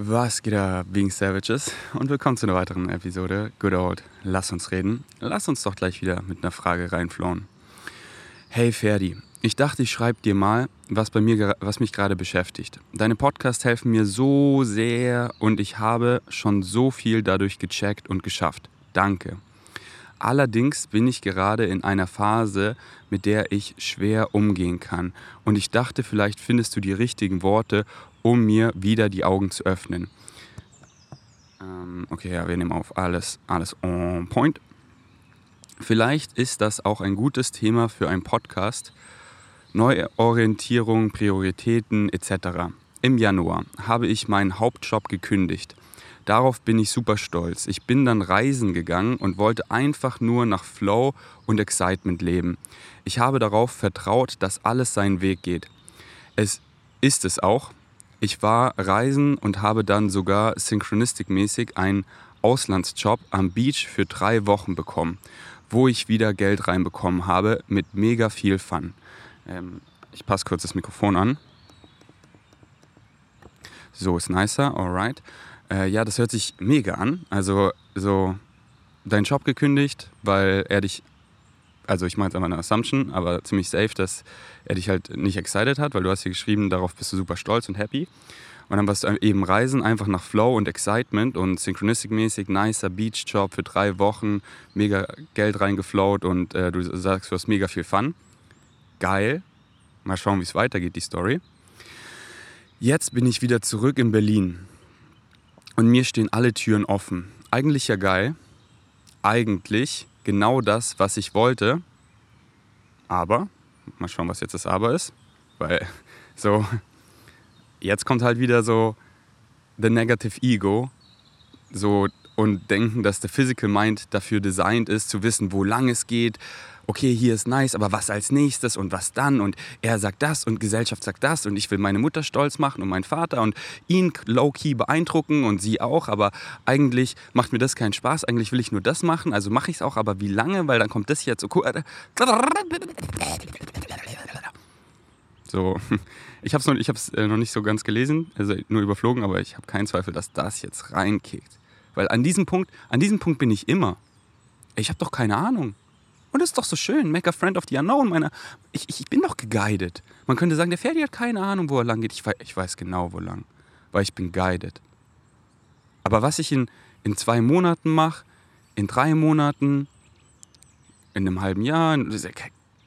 Was geht ab, Being Savages? Und willkommen zu einer weiteren Episode Good Old Lass uns reden. Lass uns doch gleich wieder mit einer Frage reinflohen. Hey Ferdi, ich dachte, ich schreibe dir mal, was, bei mir, was mich gerade beschäftigt. Deine Podcasts helfen mir so sehr und ich habe schon so viel dadurch gecheckt und geschafft. Danke. Allerdings bin ich gerade in einer Phase, mit der ich schwer umgehen kann. Und ich dachte, vielleicht findest du die richtigen Worte, um mir wieder die Augen zu öffnen. Ähm, okay, ja, wir nehmen auf alles, alles on point. Vielleicht ist das auch ein gutes Thema für einen Podcast. Neuorientierung, Prioritäten etc. Im Januar habe ich meinen Hauptjob gekündigt. Darauf bin ich super stolz. Ich bin dann reisen gegangen und wollte einfach nur nach Flow und Excitement leben. Ich habe darauf vertraut, dass alles seinen Weg geht. Es ist es auch. Ich war reisen und habe dann sogar synchronistikmäßig einen Auslandsjob am Beach für drei Wochen bekommen, wo ich wieder Geld reinbekommen habe mit mega viel Fun. Ähm, ich passe kurz das Mikrofon an. So ist nicer, alright. Äh, ja, das hört sich mega an. Also so deinen Job gekündigt, weil er dich, also ich meine es einfach eine Assumption, aber ziemlich safe, dass er dich halt nicht excited hat, weil du hast hier geschrieben, darauf bist du super stolz und happy. Und dann warst du eben reisen, einfach nach Flow und Excitement und Synchronistic-mäßig, nicer Beach-Job für drei Wochen, mega Geld reingeflowt und äh, du sagst, du hast mega viel Fun. Geil. Mal schauen, wie es weitergeht, die Story. Jetzt bin ich wieder zurück in Berlin und mir stehen alle Türen offen. Eigentlich ja geil. Eigentlich genau das, was ich wollte. Aber, mal schauen, was jetzt das Aber ist. Weil so, jetzt kommt halt wieder so the negative ego. So und denken, dass der Physical Mind dafür designt ist, zu wissen, wo lang es geht, okay, hier ist nice, aber was als nächstes und was dann und er sagt das und Gesellschaft sagt das und ich will meine Mutter stolz machen und meinen Vater und ihn low-key beeindrucken und sie auch, aber eigentlich macht mir das keinen Spaß, eigentlich will ich nur das machen, also mache ich es auch, aber wie lange, weil dann kommt das jetzt so cool. So, ich habe es noch, äh, noch nicht so ganz gelesen, also nur überflogen, aber ich habe keinen Zweifel, dass das jetzt reinkickt. Weil an diesem Punkt, an diesem Punkt bin ich immer. Ich habe doch keine Ahnung. Und das ist doch so schön. Make a friend of the unknown. Meine, ich, ich bin doch geguided. Man könnte sagen, der Ferdi hat keine Ahnung, wo er lang geht. Ich weiß, ich weiß genau, wo lang. Weil ich bin guided. Aber was ich in, in zwei Monaten mache, in drei Monaten, in einem halben Jahr,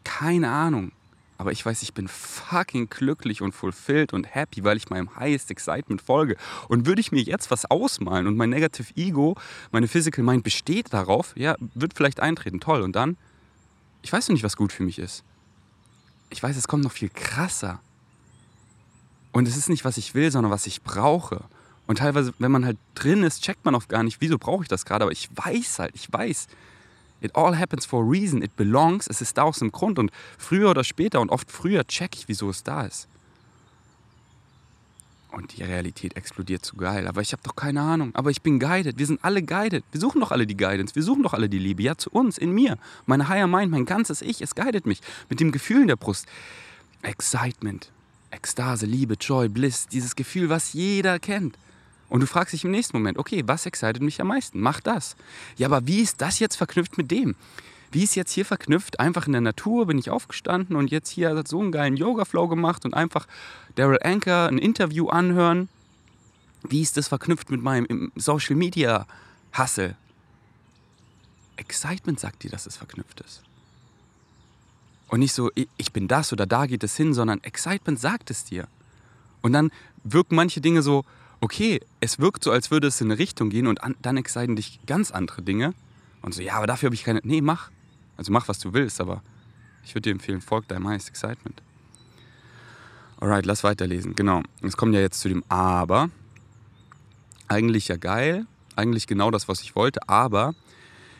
keine Ahnung. Aber ich weiß, ich bin fucking glücklich und fulfilled und happy, weil ich meinem highest excitement folge. Und würde ich mir jetzt was ausmalen und mein negative Ego, meine physical mind besteht darauf, ja, wird vielleicht eintreten, toll. Und dann ich weiß noch nicht, was gut für mich ist. Ich weiß, es kommt noch viel krasser. Und es ist nicht, was ich will, sondern was ich brauche. Und teilweise, wenn man halt drin ist, checkt man oft gar nicht, wieso brauche ich das gerade. Aber ich weiß halt, ich weiß. It all happens for a reason. It belongs. Es ist da aus dem Grund. Und früher oder später und oft früher check ich, wieso es da ist und die Realität explodiert zu geil. Aber ich habe doch keine Ahnung. Aber ich bin guided. Wir sind alle guided. Wir suchen doch alle die Guidance. Wir suchen doch alle die Liebe. Ja, zu uns, in mir. Meine Higher Mind, mein ganzes Ich, es guidet mich. Mit dem Gefühl in der Brust. Excitement, Ekstase, Liebe, Joy, Bliss. Dieses Gefühl, was jeder kennt. Und du fragst dich im nächsten Moment, okay, was excited mich am meisten? Mach das. Ja, aber wie ist das jetzt verknüpft mit dem? Wie ist jetzt hier verknüpft? Einfach in der Natur bin ich aufgestanden und jetzt hier hat so einen geilen Yoga-Flow gemacht und einfach Daryl Anker ein Interview anhören. Wie ist das verknüpft mit meinem Social Media Hustle? Excitement sagt dir, dass es verknüpft ist. Und nicht so, ich bin das oder da geht es hin, sondern Excitement sagt es dir. Und dann wirken manche Dinge so, okay, es wirkt so, als würde es in eine Richtung gehen und dann exciten dich ganz andere Dinge. Und so, ja, aber dafür habe ich keine. Nee, mach. Also mach, was du willst, aber ich würde dir empfehlen, folg deinem highest excitement. Alright, lass weiterlesen. Genau. Es kommt ja jetzt zu dem Aber. Eigentlich ja geil, eigentlich genau das, was ich wollte, aber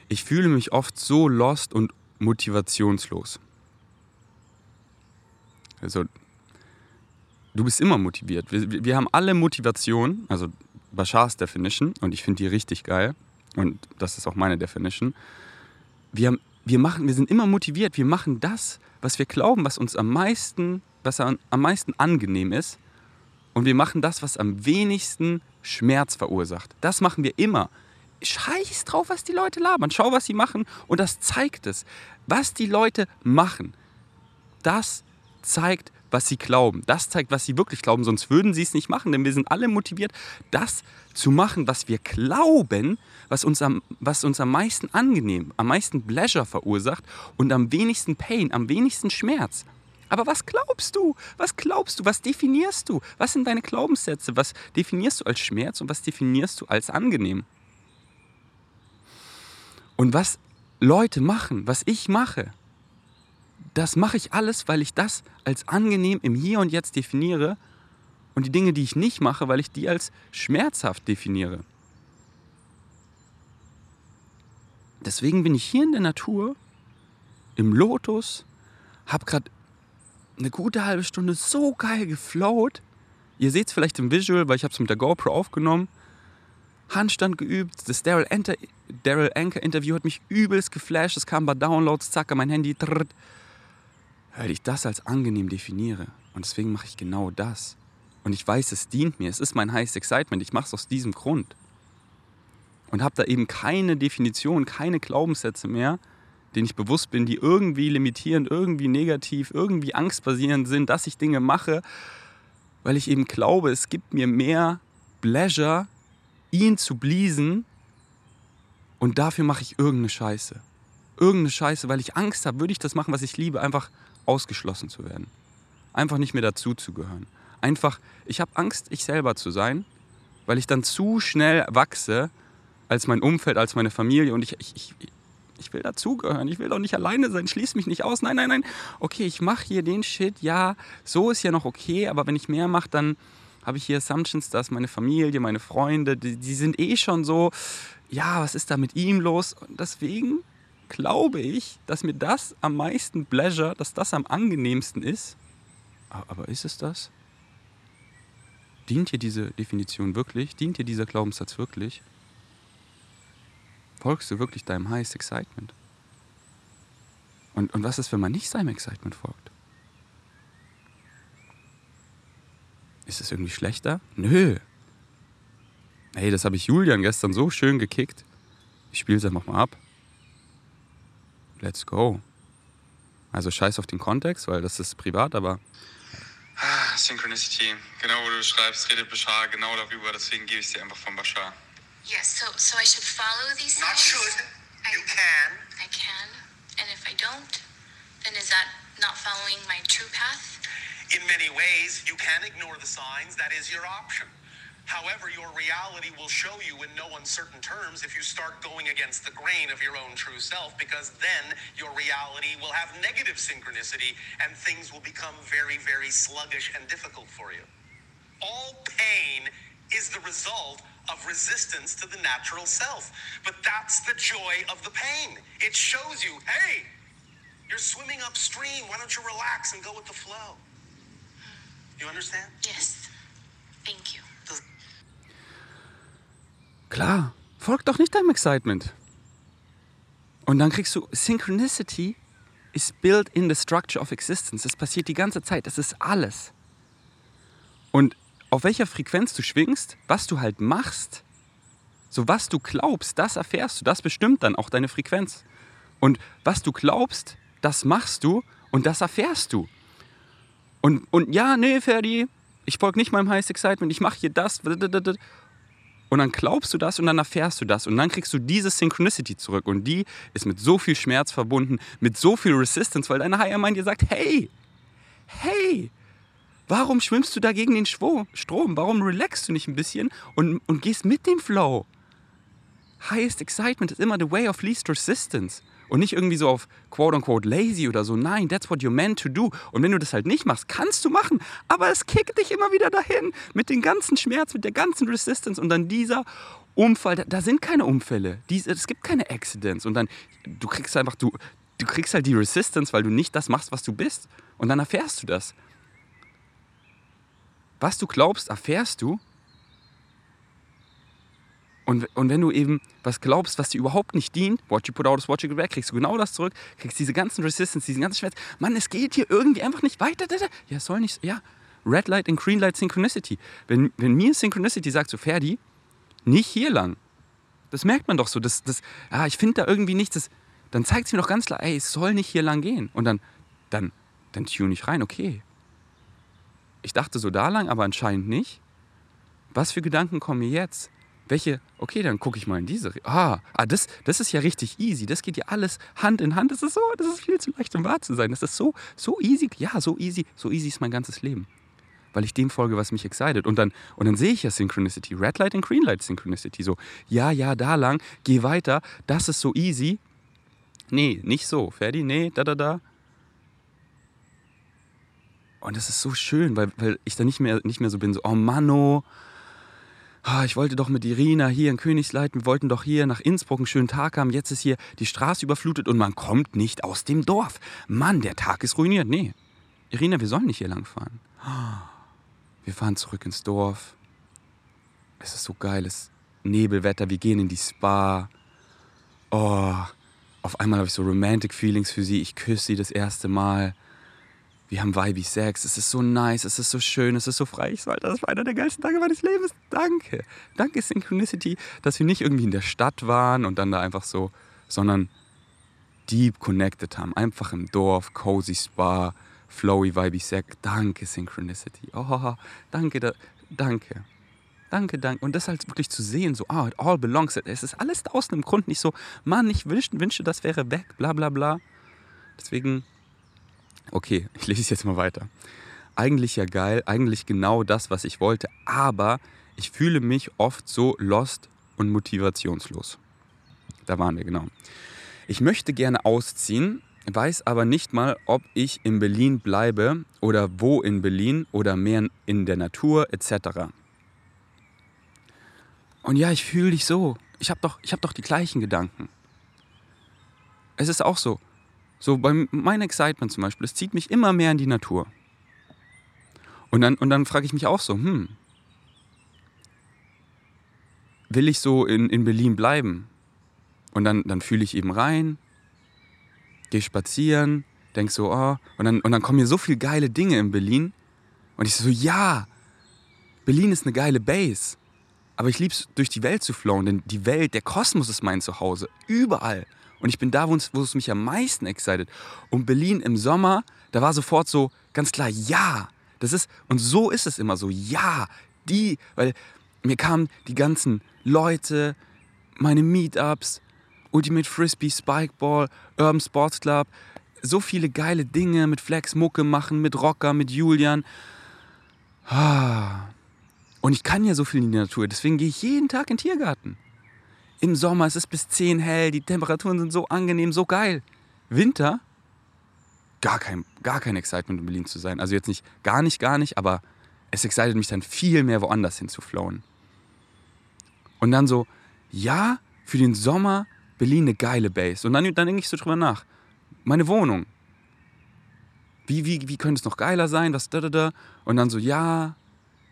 ich fühle mich oft so lost und motivationslos. Also, du bist immer motiviert. Wir, wir haben alle Motivation, also Bashars Definition, und ich finde die richtig geil, und das ist auch meine Definition. Wir haben wir, machen, wir sind immer motiviert, wir machen das, was wir glauben, was uns am meisten, was am meisten angenehm ist. Und wir machen das, was am wenigsten Schmerz verursacht. Das machen wir immer. Scheiß drauf, was die Leute labern. Schau, was sie machen und das zeigt es. Was die Leute machen, das zeigt, was sie glauben. Das zeigt, was sie wirklich glauben. Sonst würden sie es nicht machen, denn wir sind alle motiviert, das zu machen, was wir glauben, was uns am, was uns am meisten angenehm, am meisten Pleasure verursacht und am wenigsten Pain, am wenigsten Schmerz. Aber was glaubst du? Was glaubst du? Was definierst du? Was sind deine Glaubenssätze? Was definierst du als Schmerz und was definierst du als angenehm? Und was Leute machen, was ich mache, das mache ich alles, weil ich das als angenehm im Hier und Jetzt definiere und die Dinge, die ich nicht mache, weil ich die als schmerzhaft definiere. Deswegen bin ich hier in der Natur, im Lotus, habe gerade eine gute halbe Stunde so geil geflowt. Ihr seht es vielleicht im Visual, weil ich habe es mit der GoPro aufgenommen. Handstand geübt. Das Daryl Anchor Interview hat mich übelst geflasht. Es kam bei Downloads, zack, mein Handy. Trrrt, weil ich das als angenehm definiere. Und deswegen mache ich genau das. Und ich weiß, es dient mir. Es ist mein Highest Excitement. Ich mache es aus diesem Grund. Und habe da eben keine Definition, keine Glaubenssätze mehr, denen ich bewusst bin, die irgendwie limitierend, irgendwie negativ, irgendwie angstbasierend sind, dass ich Dinge mache, weil ich eben glaube, es gibt mir mehr Pleasure, ihn zu bliesen und dafür mache ich irgendeine Scheiße. Irgendeine Scheiße, weil ich Angst habe, würde ich das machen, was ich liebe, einfach ausgeschlossen zu werden. Einfach nicht mehr dazuzugehören. Einfach, ich habe Angst, ich selber zu sein, weil ich dann zu schnell wachse als mein Umfeld, als meine Familie und ich, ich, ich, ich will dazugehören. Ich will doch nicht alleine sein. Schließ mich nicht aus. Nein, nein, nein. Okay, ich mache hier den Shit. Ja, so ist ja noch okay, aber wenn ich mehr mache, dann habe ich hier Assumptions, dass meine Familie, meine Freunde, die, die sind eh schon so, ja, was ist da mit ihm los? Und deswegen glaube ich, dass mir das am meisten Pleasure, dass das am angenehmsten ist. Aber ist es das? Dient dir diese Definition wirklich? Dient dir dieser Glaubenssatz wirklich? Folgst du wirklich deinem Highest Excitement? Und, und was ist, wenn man nicht seinem Excitement folgt? Ist es irgendwie schlechter? Nö. Hey, das habe ich Julian gestern so schön gekickt. Ich spiele es einfach mal ab. Let's go. Also scheiß auf den Kontext, weil das ist privat, aber. Ah, Synchronicity. Genau, wo du schreibst, redet Bashar genau darüber, deswegen gebe ich es dir einfach von Bashar. Yes, so, so I should follow these Not signs? should. I, You can. I can. And if I don't, then is that not following my true path? In many ways, you can ignore the signs. That is your option. However, your reality will show you in no uncertain terms if you start going against the grain of your own true self, because then your reality will have negative synchronicity and things will become very, very sluggish and difficult for you. All pain is the result of resistance to the natural self. But that's the joy of the pain. It shows you, hey, you're swimming upstream. Why don't you relax and go with the flow? You understand? Yes. Thank you. Klar, folg doch nicht deinem Excitement. Und dann kriegst du Synchronicity is built in the structure of existence. Das passiert die ganze Zeit. Das ist alles. Und auf welcher Frequenz du schwingst, was du halt machst, so was du glaubst, das erfährst du. Das bestimmt dann auch deine Frequenz. Und was du glaubst, das machst du und das erfährst du. Und, und ja, nee, Ferdi, ich folge nicht meinem Highest Excitement, ich mache hier das. Und dann glaubst du das und dann erfährst du das und dann kriegst du diese Synchronicity zurück und die ist mit so viel Schmerz verbunden, mit so viel Resistance, weil deine Higher Mind dir sagt, hey, hey, warum schwimmst du da gegen den Schwo- Strom? Warum relaxst du nicht ein bisschen und, und gehst mit dem Flow? Highest Excitement ist immer the way of least resistance. Und nicht irgendwie so auf quote unquote lazy oder so. Nein, that's what you're meant to do. Und wenn du das halt nicht machst, kannst du machen. Aber es kickt dich immer wieder dahin. Mit dem ganzen Schmerz, mit der ganzen Resistance. Und dann dieser Unfall. Da, da sind keine Unfälle. Dies, es gibt keine Accidents. Und dann, du kriegst einfach, du, du kriegst halt die Resistance, weil du nicht das machst, was du bist. Und dann erfährst du das. Was du glaubst, erfährst du. Und, und wenn du eben was glaubst, was dir überhaupt nicht dient, what you put out is what you get back, kriegst du genau das zurück, kriegst diese ganzen Resistance, diesen ganzen Schmerz. Mann, es geht hier irgendwie einfach nicht weiter. Ja, soll nicht, ja. Red Light and Green Light Synchronicity. Wenn, wenn mir Synchronicity sagt, so Ferdi, nicht hier lang. Das merkt man doch so. Das, das, ah, ich finde da irgendwie nichts. Das, dann zeigt es mir doch ganz klar, ey, es soll nicht hier lang gehen. Und dann, dann, dann tune ich rein, okay. Ich dachte so da lang, aber anscheinend nicht. Was für Gedanken kommen mir jetzt? Welche, okay, dann gucke ich mal in diese. Ah, ah das, das ist ja richtig easy. Das geht ja alles Hand in Hand. Das ist so, das ist viel zu leicht, um wahr zu sein. Das ist so, so easy. Ja, so easy. So easy ist mein ganzes Leben. Weil ich dem folge, was mich excited. Und dann, und dann sehe ich ja Synchronicity. Red Light und Green Light Synchronicity. So, ja, ja, da lang, geh weiter. Das ist so easy. Nee, nicht so. Ferdi, nee, da, da, da. Und das ist so schön, weil, weil ich da nicht mehr, nicht mehr so bin, so, oh Manno, oh, ich wollte doch mit Irina hier in Königsleit, wir wollten doch hier nach Innsbruck einen schönen Tag haben, jetzt ist hier die Straße überflutet und man kommt nicht aus dem Dorf. Mann, der Tag ist ruiniert. Nee, Irina, wir sollen nicht hier lang fahren. Wir fahren zurück ins Dorf. Es ist so geiles Nebelwetter, wir gehen in die Spa. Oh, auf einmal habe ich so Romantic Feelings für sie. Ich küsse sie das erste Mal wir haben Vibe Sex, es ist so nice, es ist so schön, es ist so frei. Ich sollte, das war einer der geilsten Tage meines Lebens. Danke. Danke Synchronicity, dass wir nicht irgendwie in der Stadt waren und dann da einfach so, sondern deep connected haben. Einfach im Dorf, cozy Spa, flowy Vibe Sex. Danke Synchronicity. Oh, danke, da, danke. Danke, danke. Und das halt wirklich zu sehen, so, ah, it all belongs. Es ist alles da einem Grund nicht so, Mann, ich wünschte, wünschte, das wäre weg, bla bla bla. Deswegen Okay, ich lese es jetzt mal weiter. Eigentlich ja geil, eigentlich genau das, was ich wollte, aber ich fühle mich oft so lost und motivationslos. Da waren wir genau. Ich möchte gerne ausziehen, weiß aber nicht mal, ob ich in Berlin bleibe oder wo in Berlin oder mehr in der Natur etc. Und ja, ich fühle dich so. Ich habe doch, hab doch die gleichen Gedanken. Es ist auch so. So bei meinem Excitement zum Beispiel, es zieht mich immer mehr in die Natur. Und dann, und dann frage ich mich auch so, hm, will ich so in, in Berlin bleiben? Und dann, dann fühle ich eben rein, gehe spazieren, denke so, oh, und dann, und dann kommen mir so viele geile Dinge in Berlin. Und ich so, ja, Berlin ist eine geile Base. Aber ich liebe es, durch die Welt zu flowen, denn die Welt, der Kosmos ist mein Zuhause. Überall. Und ich bin da, wo es, wo es mich am meisten excited. Und Berlin im Sommer, da war sofort so ganz klar, ja. Das ist, und so ist es immer so, ja. Die, weil mir kamen die ganzen Leute, meine Meetups, Ultimate Frisbee, Spikeball, Urban Sports Club, so viele geile Dinge mit Flex Mucke machen, mit Rocker, mit Julian. Ah. Und ich kann ja so viel in die Natur, deswegen gehe ich jeden Tag in den Tiergarten. Im Sommer ist es bis 10 hell, die Temperaturen sind so angenehm, so geil. Winter, gar kein, gar kein Excitement in Berlin zu sein. Also jetzt nicht, gar nicht, gar nicht, aber es excited mich dann viel mehr woanders hin zu flowen. Und dann so, ja, für den Sommer Berlin eine geile Base. Und dann, dann denke ich so drüber nach. Meine Wohnung. Wie, wie, wie könnte es noch geiler sein? Was, da, da, da. Und dann so, ja,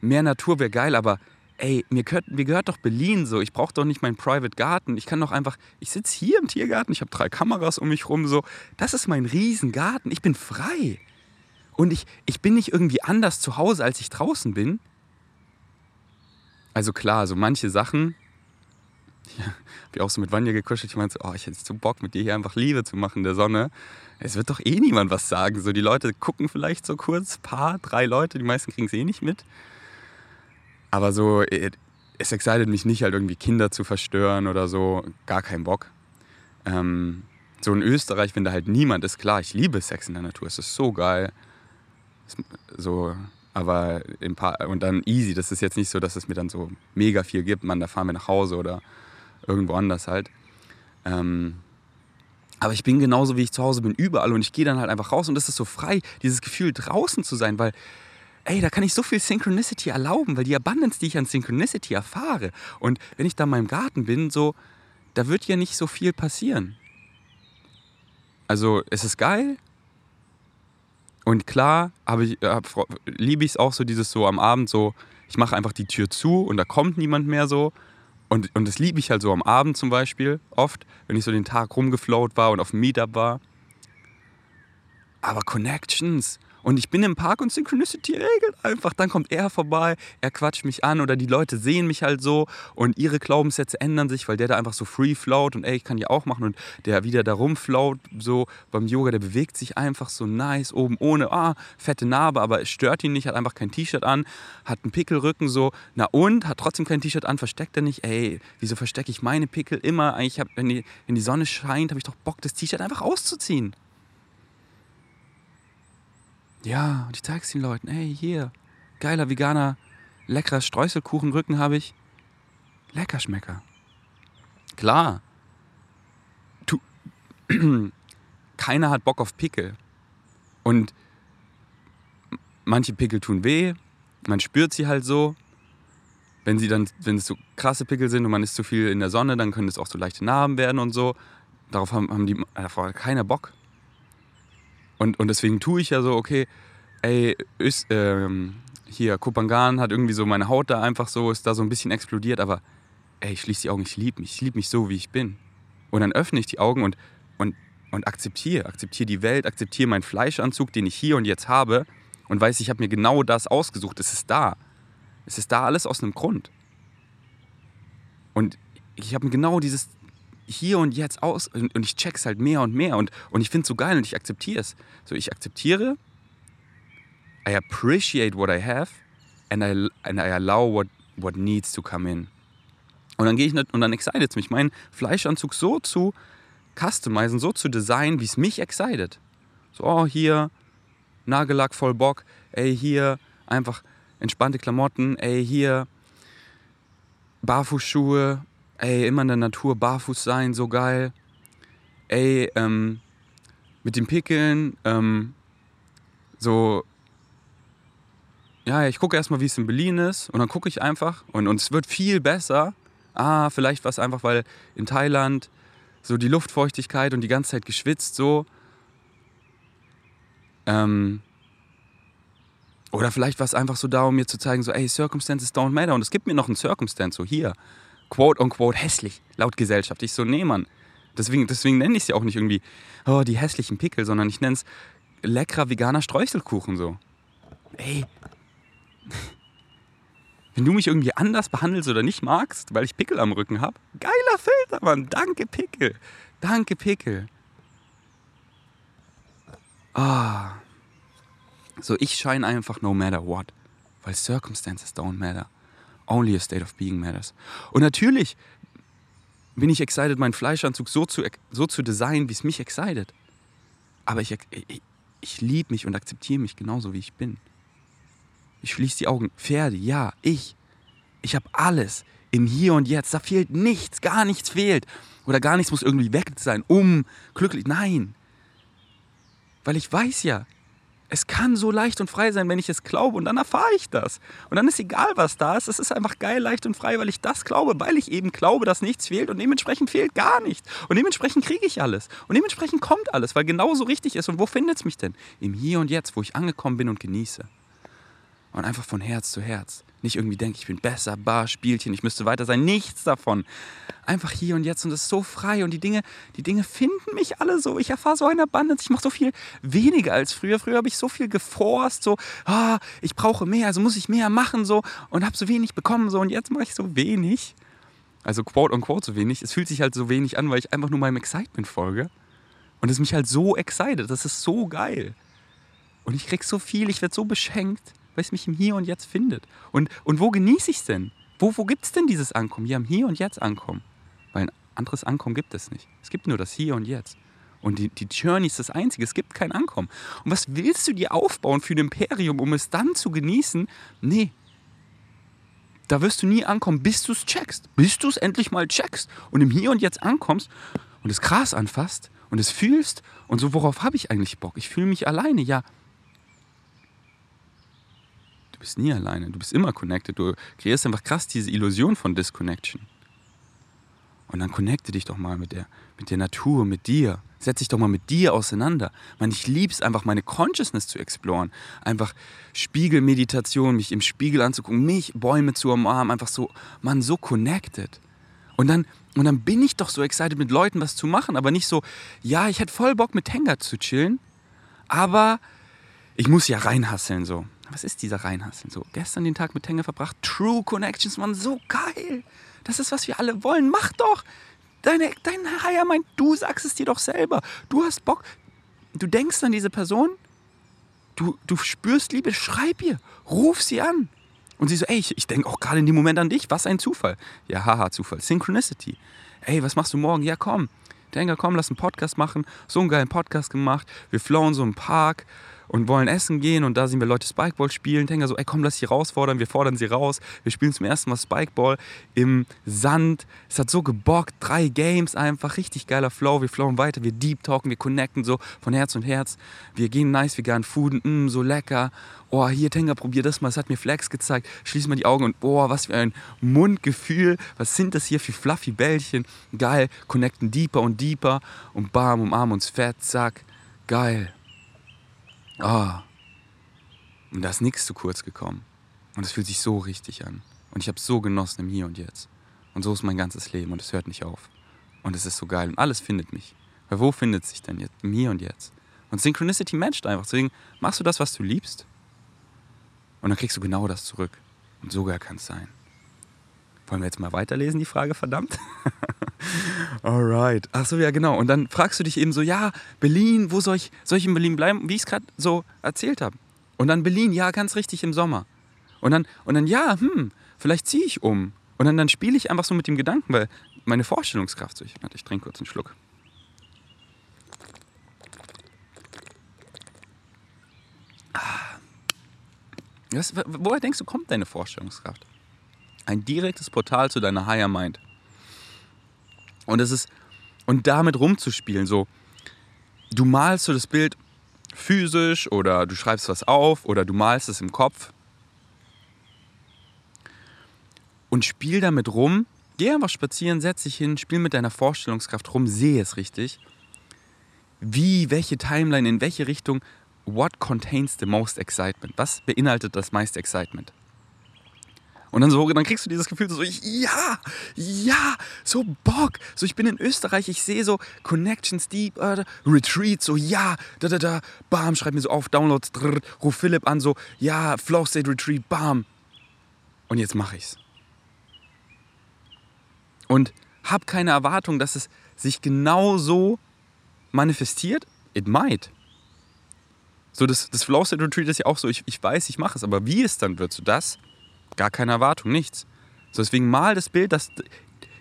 mehr Natur wäre geil, aber ey, mir gehört, mir gehört doch Berlin so. Ich brauche doch nicht meinen Private Garten. Ich kann doch einfach, ich sitze hier im Tiergarten, ich habe drei Kameras um mich rum, so. Das ist mein Riesengarten. Ich bin frei. Und ich, ich bin nicht irgendwie anders zu Hause, als ich draußen bin. Also klar, so manche Sachen, ja, habe ich auch so mit Vanja gekuschelt. Ich meinte so, oh, ich hätte so Bock, mit dir hier einfach Liebe zu machen in der Sonne. Es wird doch eh niemand was sagen. So, die Leute gucken vielleicht so kurz, paar, drei Leute, die meisten kriegen es eh nicht mit. Aber so, äh, es excited mich nicht, halt irgendwie Kinder zu verstören oder so. Gar kein Bock. Ähm, so in Österreich, wenn da halt niemand ist, klar, ich liebe Sex in der Natur, es ist so geil. So, aber ein paar, und dann easy, das ist jetzt nicht so, dass es mir dann so mega viel gibt, man, da fahren wir nach Hause oder irgendwo anders halt. Ähm, aber ich bin genauso, wie ich zu Hause bin, überall und ich gehe dann halt einfach raus und das ist so frei, dieses Gefühl draußen zu sein, weil ey, da kann ich so viel Synchronicity erlauben, weil die Abundance, die ich an Synchronicity erfahre und wenn ich da in meinem Garten bin, so, da wird ja nicht so viel passieren. Also es ist geil und klar ich, hab, liebe ich es auch so, dieses so am Abend so, ich mache einfach die Tür zu und da kommt niemand mehr so. Und, und das liebe ich halt so am Abend zum Beispiel oft, wenn ich so den Tag rumgeflowt war und auf dem Meetup war. Aber Connections Und ich bin im Park und Synchronicity regelt einfach. Dann kommt er vorbei, er quatscht mich an oder die Leute sehen mich halt so und ihre Glaubenssätze ändern sich, weil der da einfach so free float und ey, ich kann ja auch machen und der wieder da rumfloat, so beim Yoga, der bewegt sich einfach so nice oben ohne, ah, fette Narbe, aber es stört ihn nicht, hat einfach kein T-Shirt an, hat einen Pickelrücken so, na und, hat trotzdem kein T-Shirt an, versteckt er nicht, ey, wieso verstecke ich meine Pickel immer? Eigentlich, hab, wenn, die, wenn die Sonne scheint, habe ich doch Bock, das T-Shirt einfach auszuziehen. Ja, und ich zeig's den Leuten. Ey, hier, geiler veganer, leckerer Streuselkuchenrücken habe ich. Lecker Schmecker. Klar. Tu Keiner hat Bock auf Pickel. Und manche Pickel tun weh. Man spürt sie halt so. Wenn sie dann, wenn es so krasse Pickel sind und man ist zu viel in der Sonne, dann können es auch so leichte Narben werden und so. Darauf haben, haben die, davor hat keiner Bock. Und, und deswegen tue ich ja so, okay, ey, Öst, ähm, hier, Kupangan hat irgendwie so meine Haut da einfach so, ist da so ein bisschen explodiert, aber ey, ich schließe die Augen, ich liebe mich, ich liebe mich so, wie ich bin. Und dann öffne ich die Augen und, und, und akzeptiere, akzeptiere die Welt, akzeptiere meinen Fleischanzug, den ich hier und jetzt habe und weiß, ich habe mir genau das ausgesucht, es ist da. Es ist da alles aus einem Grund. Und ich habe mir genau dieses, hier und jetzt aus und, und ich check's halt mehr und mehr und, und ich es so geil und ich akzeptiere es. So, ich akzeptiere, I appreciate what I have and I, and I allow what, what needs to come in. Und dann gehe ich und dann excited mich, meinen Fleischanzug so zu customizen, so zu designen, wie es mich excited. So, oh, hier, Nagellack voll Bock, ey, hier, einfach entspannte Klamotten, ey, hier, Barfußschuhe, ey, immer in der Natur barfuß sein, so geil. Ey, ähm, mit den Pickeln, ähm, so, ja, ich gucke erstmal, wie es in Berlin ist und dann gucke ich einfach und, und es wird viel besser. Ah, vielleicht war es einfach, weil in Thailand so die Luftfeuchtigkeit und die ganze Zeit geschwitzt so. Ähm, oder vielleicht war es einfach so da, um mir zu zeigen, so, ey, Circumstances don't matter. Und es gibt mir noch ein Circumstance, so hier quote unquote hässlich, laut Gesellschaft. Ich so, nee, Mann. Deswegen, deswegen nenne ich es ja auch nicht irgendwie, oh, die hässlichen Pickel, sondern ich nenne es leckerer veganer Streuselkuchen so. Ey, wenn du mich irgendwie anders behandelst oder nicht magst, weil ich Pickel am Rücken habe, geiler Filter, Mann. Danke, Pickel. Danke, Pickel. Ah. So, ich scheine einfach no matter what. Weil circumstances don't matter. Only a state of being matters. Und natürlich bin ich excited, meinen Fleischanzug so zu, so zu designen, wie es mich excited. Aber ich, ich, ich liebe mich und akzeptiere mich genauso, wie ich bin. Ich schließe die Augen. Pferde, ja, ich. Ich habe alles im Hier und Jetzt. Da fehlt nichts, gar nichts fehlt. Oder gar nichts muss irgendwie weg sein, um glücklich. Nein. Weil ich weiß ja, es kann so leicht und frei sein, wenn ich es glaube und dann erfahre ich das. Und dann ist egal, was da ist. Es ist einfach geil, leicht und frei, weil ich das glaube, weil ich eben glaube, dass nichts fehlt und dementsprechend fehlt gar nichts. Und dementsprechend kriege ich alles. Und dementsprechend kommt alles, weil genau so richtig ist. Und wo findet es mich denn? Im Hier und Jetzt, wo ich angekommen bin und genieße. Und einfach von Herz zu Herz. Nicht irgendwie denke, ich bin besser, Bar, Spielchen, ich müsste weiter sein. Nichts davon. Einfach hier und jetzt und es ist so frei und die Dinge, die Dinge finden mich alle so. Ich erfahre so eine Abundance. Ich mache so viel weniger als früher. Früher habe ich so viel geforst, so, ah, ich brauche mehr, also muss ich mehr machen so und habe so wenig bekommen so und jetzt mache ich so wenig. Also quote unquote so wenig. Es fühlt sich halt so wenig an, weil ich einfach nur meinem Excitement folge. Und es mich halt so excited. Das ist so geil. Und ich krieg so viel, ich werde so beschenkt weil es mich im Hier und Jetzt findet. Und, und wo genieße ich es denn? Wo, wo gibt es denn dieses Ankommen? Hier am Hier und Jetzt ankommen. Weil ein anderes Ankommen gibt es nicht. Es gibt nur das Hier und Jetzt. Und die, die Journey ist das Einzige. Es gibt kein Ankommen. Und was willst du dir aufbauen für ein Imperium, um es dann zu genießen? Nee. Da wirst du nie ankommen, bis du es checkst. Bis du es endlich mal checkst und im Hier und Jetzt ankommst und das Gras anfasst und es fühlst und so, worauf habe ich eigentlich Bock? Ich fühle mich alleine. Ja, Du bist nie alleine, du bist immer connected. Du kreierst einfach krass diese Illusion von Disconnection. Und dann connecte dich doch mal mit der, mit der Natur, mit dir. Setz dich doch mal mit dir auseinander. Man, ich lieb's einfach, meine Consciousness zu exploren. Einfach Spiegelmeditation, mich im Spiegel anzugucken, mich, Bäume zu umarmen, einfach so, man, so connected. Und dann, und dann bin ich doch so excited, mit Leuten was zu machen, aber nicht so, ja, ich hätte voll Bock mit Tenga zu chillen, aber ich muss ja reinhasseln so. Was ist dieser Reinhasseln so? Gestern den Tag mit Tenga verbracht. True Connections waren so geil. Das ist, was wir alle wollen. Mach doch. Deine, dein Hire meint, du sagst es dir doch selber. Du hast Bock. Du denkst an diese Person. Du, du spürst Liebe. Schreib ihr. Ruf sie an. Und sie so, ey, ich, ich denke auch gerade in dem Moment an dich. Was ein Zufall. Ja, haha, Zufall. Synchronicity. Ey, was machst du morgen? Ja, komm. Denker, komm, lass einen Podcast machen. So einen geilen Podcast gemacht. Wir flowen so im Park und wollen essen gehen und da sehen wir Leute Spikeball spielen. Denker so, ey komm, lass sie herausfordern. Wir fordern sie raus. Wir spielen zum ersten Mal Spikeball im Sand. Es hat so gebockt. Drei Games einfach. Richtig geiler Flow. Wir flowen weiter. Wir deep talken. Wir connecten so von Herz und Herz. Wir gehen nice vegan Food. Mm, so lecker. Oh, hier, Tenga, probier das mal. Es hat mir Flex gezeigt. Schließ mal die Augen und boah, was für ein Mundgefühl. Was sind das hier für fluffy Bällchen? Geil. Connecten deeper und deeper. Und bam, umarmen uns fett. Zack. Geil. Ah. Und da ist nichts zu kurz gekommen. Und es fühlt sich so richtig an. Und ich habe so genossen im Hier und Jetzt. Und so ist mein ganzes Leben und es hört nicht auf. Und es ist so geil und alles findet mich. Weil wo findet sich denn jetzt? Im Hier und Jetzt. Und Synchronicity matcht einfach. Deswegen machst du das, was du liebst. Und dann kriegst du genau das zurück. Und sogar kann es sein. Wollen wir jetzt mal weiterlesen, die Frage, verdammt? Alright. Ach so, ja, genau. Und dann fragst du dich eben so, ja, Berlin, wo soll ich, soll ich in Berlin bleiben? Wie ich es gerade so erzählt habe. Und dann Berlin, ja, ganz richtig im Sommer. Und dann, und dann ja, hm, vielleicht ziehe ich um. Und dann, dann spiele ich einfach so mit dem Gedanken, weil meine Vorstellungskraft so. Ich, warte, ich trinke kurz einen Schluck. Ah. Was, woher denkst du, kommt deine Vorstellungskraft? Ein direktes Portal zu deiner Higher Mind. Und es ist, und damit rumzuspielen, so, du malst so das Bild physisch oder du schreibst was auf oder du malst es im Kopf und spiel damit rum. Geh einfach spazieren, setz dich hin, spiel mit deiner Vorstellungskraft rum, sehe es richtig. Wie, welche Timeline, in welche Richtung, what contains the most excitement? Was beinhaltet das meiste Excitement? Und dann so, dann kriegst du dieses Gefühl so, ja, ja, so Bock. So, ich bin in Österreich, ich sehe so Connections Deep, äh, Retreat, so, ja, da, da, da, bam, schreib mir so auf, Downloads, drr, ruf Philipp an, so, ja, Flow State Retreat, bam. Und jetzt mache ich's. Und hab keine Erwartung, dass es sich genau so manifestiert. It might. So, das, das Flow State Retreat ist ja auch so, ich, ich weiß, ich mache es, aber wie es dann wird, so das Gar keine Erwartung, nichts. So, deswegen mal das Bild, das,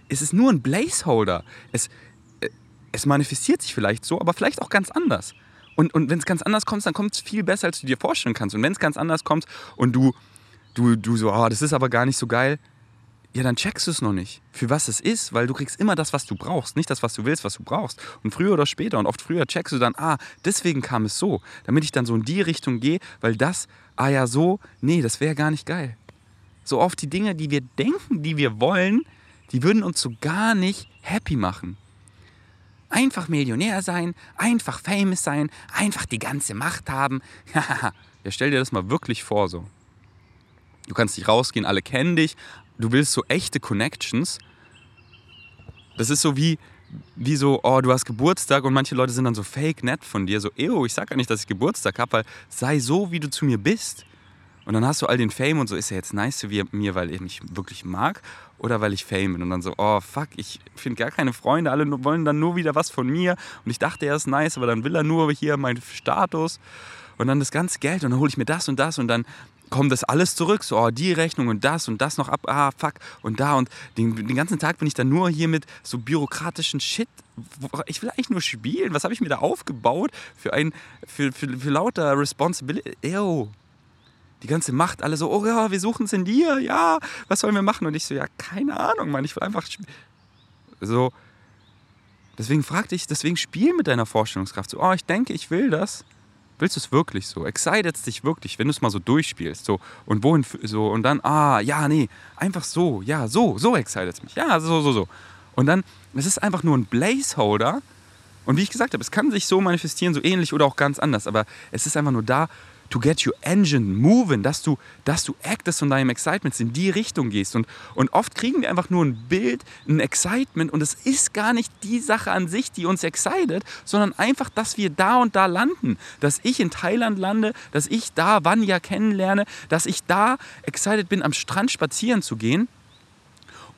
es ist nur ein Placeholder. Es, äh, es manifestiert sich vielleicht so, aber vielleicht auch ganz anders. Und, und wenn es ganz anders kommt, dann kommt es viel besser, als du dir vorstellen kannst. Und wenn es ganz anders kommt und du, du, du so, oh, das ist aber gar nicht so geil, ja, dann checkst du es noch nicht, für was es ist, weil du kriegst immer das, was du brauchst, nicht das, was du willst, was du brauchst. Und früher oder später und oft früher checkst du dann, ah, deswegen kam es so, damit ich dann so in die Richtung gehe, weil das, ah ja, so, nee, das wäre gar nicht geil so oft die Dinge, die wir denken, die wir wollen, die würden uns so gar nicht happy machen. Einfach Millionär sein, einfach famous sein, einfach die ganze Macht haben. ja, stell dir das mal wirklich vor so. Du kannst nicht rausgehen, alle kennen dich. Du willst so echte Connections. Das ist so wie, wie so, oh, du hast Geburtstag und manche Leute sind dann so fake nett von dir. So, ew, ich sag gar nicht, dass ich Geburtstag habe, weil sei so, wie du zu mir bist. Und dann hast du all den Fame und so, ist er jetzt nice zu mir, weil er mich wirklich mag oder weil ich Fame bin? Und dann so, oh fuck, ich finde gar keine Freunde, alle wollen dann nur wieder was von mir. Und ich dachte, er ist nice, aber dann will er nur hier meinen Status und dann das ganze Geld und dann hole ich mir das und das und dann kommt das alles zurück, so oh, die Rechnung und das und das noch ab, ah fuck und da und den, den ganzen Tag bin ich dann nur hier mit so bürokratischen Shit. Ich will eigentlich nur spielen. Was habe ich mir da aufgebaut für ein für, für, für lauter Responsibility? Ew die ganze Macht, alle so, oh ja, wir suchen es in dir, ja, was sollen wir machen? Und ich so, ja, keine Ahnung, Mann, ich will einfach so. Deswegen frag dich, deswegen spiel mit deiner Vorstellungskraft. So, oh, ich denke, ich will das. Willst du es wirklich so? Excited dich wirklich, wenn du es mal so durchspielst. So, und wohin, so, und dann, ah, ja, nee, einfach so, ja, so, so excited mich. Ja, so, so, so. Und dann, es ist einfach nur ein Placeholder. Und wie ich gesagt habe, es kann sich so manifestieren, so ähnlich oder auch ganz anders. Aber es ist einfach nur da, to get your engine moving, dass du, dass du actest von deinem Excitement in die Richtung gehst. Und, und oft kriegen wir einfach nur ein Bild, ein Excitement und es ist gar nicht die Sache an sich, die uns excited, sondern einfach, dass wir da und da landen. Dass ich in Thailand lande, dass ich da Vanya kennenlerne, dass ich da excited bin, am Strand spazieren zu gehen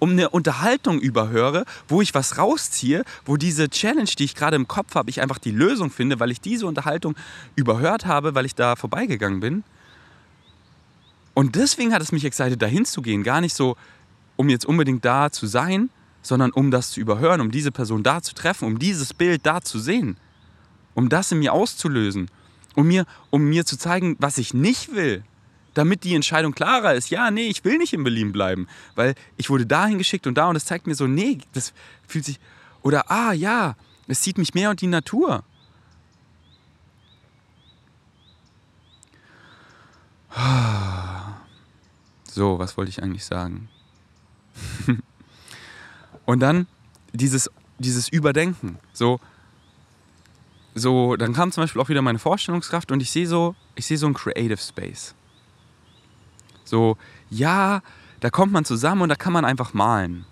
um eine Unterhaltung überhöre, wo ich was rausziehe, wo diese Challenge, die ich gerade im Kopf habe, ich einfach die Lösung finde, weil ich diese Unterhaltung überhört habe, weil ich da vorbeigegangen bin. Und deswegen hat es mich excited, dahin zu gehen. Gar nicht so, um jetzt unbedingt da zu sein, sondern um das zu überhören, um diese Person da zu treffen, um dieses Bild da zu sehen, um das in mir auszulösen, um mir, um mir zu zeigen, was ich nicht will, damit die Entscheidung klarer ist. Ja, nee, ich will nicht in Berlin bleiben, weil ich wurde dahin geschickt und da und das zeigt mir so, nee, das fühlt sich oder ah ja, es zieht mich mehr und die Natur. So, was wollte ich eigentlich sagen? und dann dieses, dieses Überdenken. So, so, dann kam zum Beispiel auch wieder meine Vorstellungskraft und ich sehe so, ich sehe so ein Creative Space. So, ja, da kommt man zusammen und da kann man einfach malen.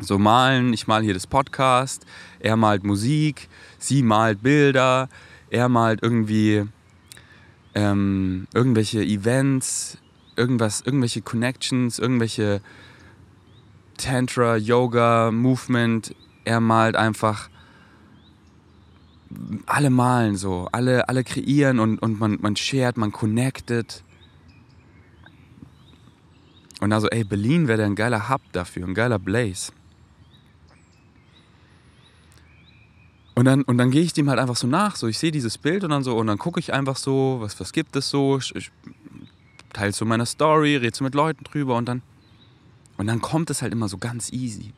So malen, ich mal hier das Podcast, er malt Musik, sie malt Bilder, er malt irgendwie ähm, irgendwelche Events, irgendwas, irgendwelche Connections, irgendwelche Tantra, Yoga, Movement. Er malt einfach alle malen so, alle, alle kreieren und, und man, man shared, man connected. Und also, ey, Berlin wäre ein geiler Hub dafür, ein geiler Blaze. Und dann, und dann gehe ich dem halt einfach so nach. So, ich sehe dieses Bild und dann so, und dann gucke ich einfach so, was, was gibt es so? Ich, ich teile so meine Story, rede so mit Leuten drüber und dann, und dann kommt es halt immer so ganz easy.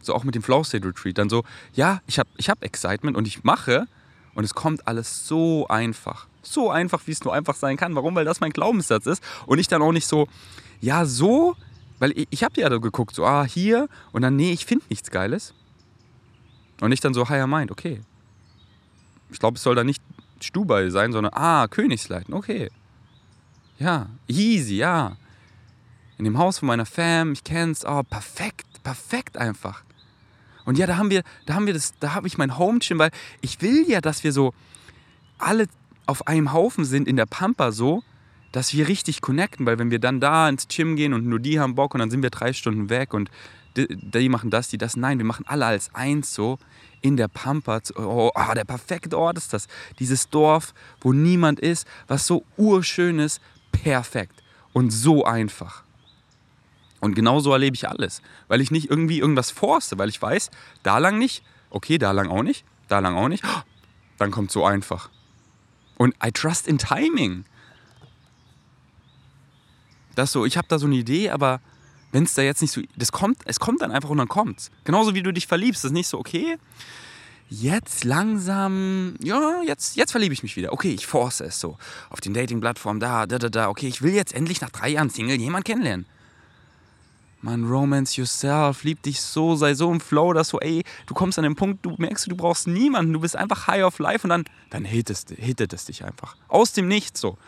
So auch mit dem Flow State Retreat. Dann so, ja, ich habe ich hab Excitement und ich mache und es kommt alles so einfach. So einfach, wie es nur einfach sein kann. Warum? Weil das mein Glaubenssatz ist. Und ich dann auch nicht so, ja, so, weil ich, ich habe ja da geguckt, so, ah, hier und dann, nee, ich finde nichts Geiles. Und nicht dann so higher mind, okay. Ich glaube, es soll da nicht Stubai sein, sondern, ah, Königsleiten, okay. Ja, easy, ja. In dem Haus von meiner Fam, ich kenn's, oh, perfekt, perfekt einfach. Und ja, da haben wir, da haben wir das, da habe ich mein Home Gym, weil ich will ja, dass wir so alle auf einem Haufen sind in der Pampa so, dass wir richtig connecten, weil wenn wir dann da ins Gym gehen und nur die haben Bock und dann sind wir drei Stunden weg und die, die machen das, die das, nein, wir machen alle als eins so in der Pampa. Oh, oh, der perfekte Ort ist das. Dieses Dorf, wo niemand ist, was so urschön ist, perfekt und so einfach. Und genau so erlebe ich alles, weil ich nicht irgendwie irgendwas forste, weil ich weiß, da lang nicht, okay, da lang auch nicht, da lang auch nicht, dann kommt so einfach. Und I trust in Timing. Das so, ich habe da so eine Idee, aber wenn es da jetzt nicht so, das kommt, es kommt dann einfach und dann kommt's. Genauso wie du dich verliebst, das ist nicht so, okay, jetzt langsam, ja, jetzt, jetzt verliebe ich mich wieder. Okay, ich force es so. Auf den Dating-Plattformen, da, da, da, da. Okay, ich will jetzt endlich nach drei Jahren Single jemanden kennenlernen. Man, romance yourself, lieb dich so, sei so im Flow, dass so, ey, du kommst an den Punkt, du merkst, du brauchst niemanden, du bist einfach high of life und dann, dann hittet, hittet es dich einfach. Aus dem Nichts so.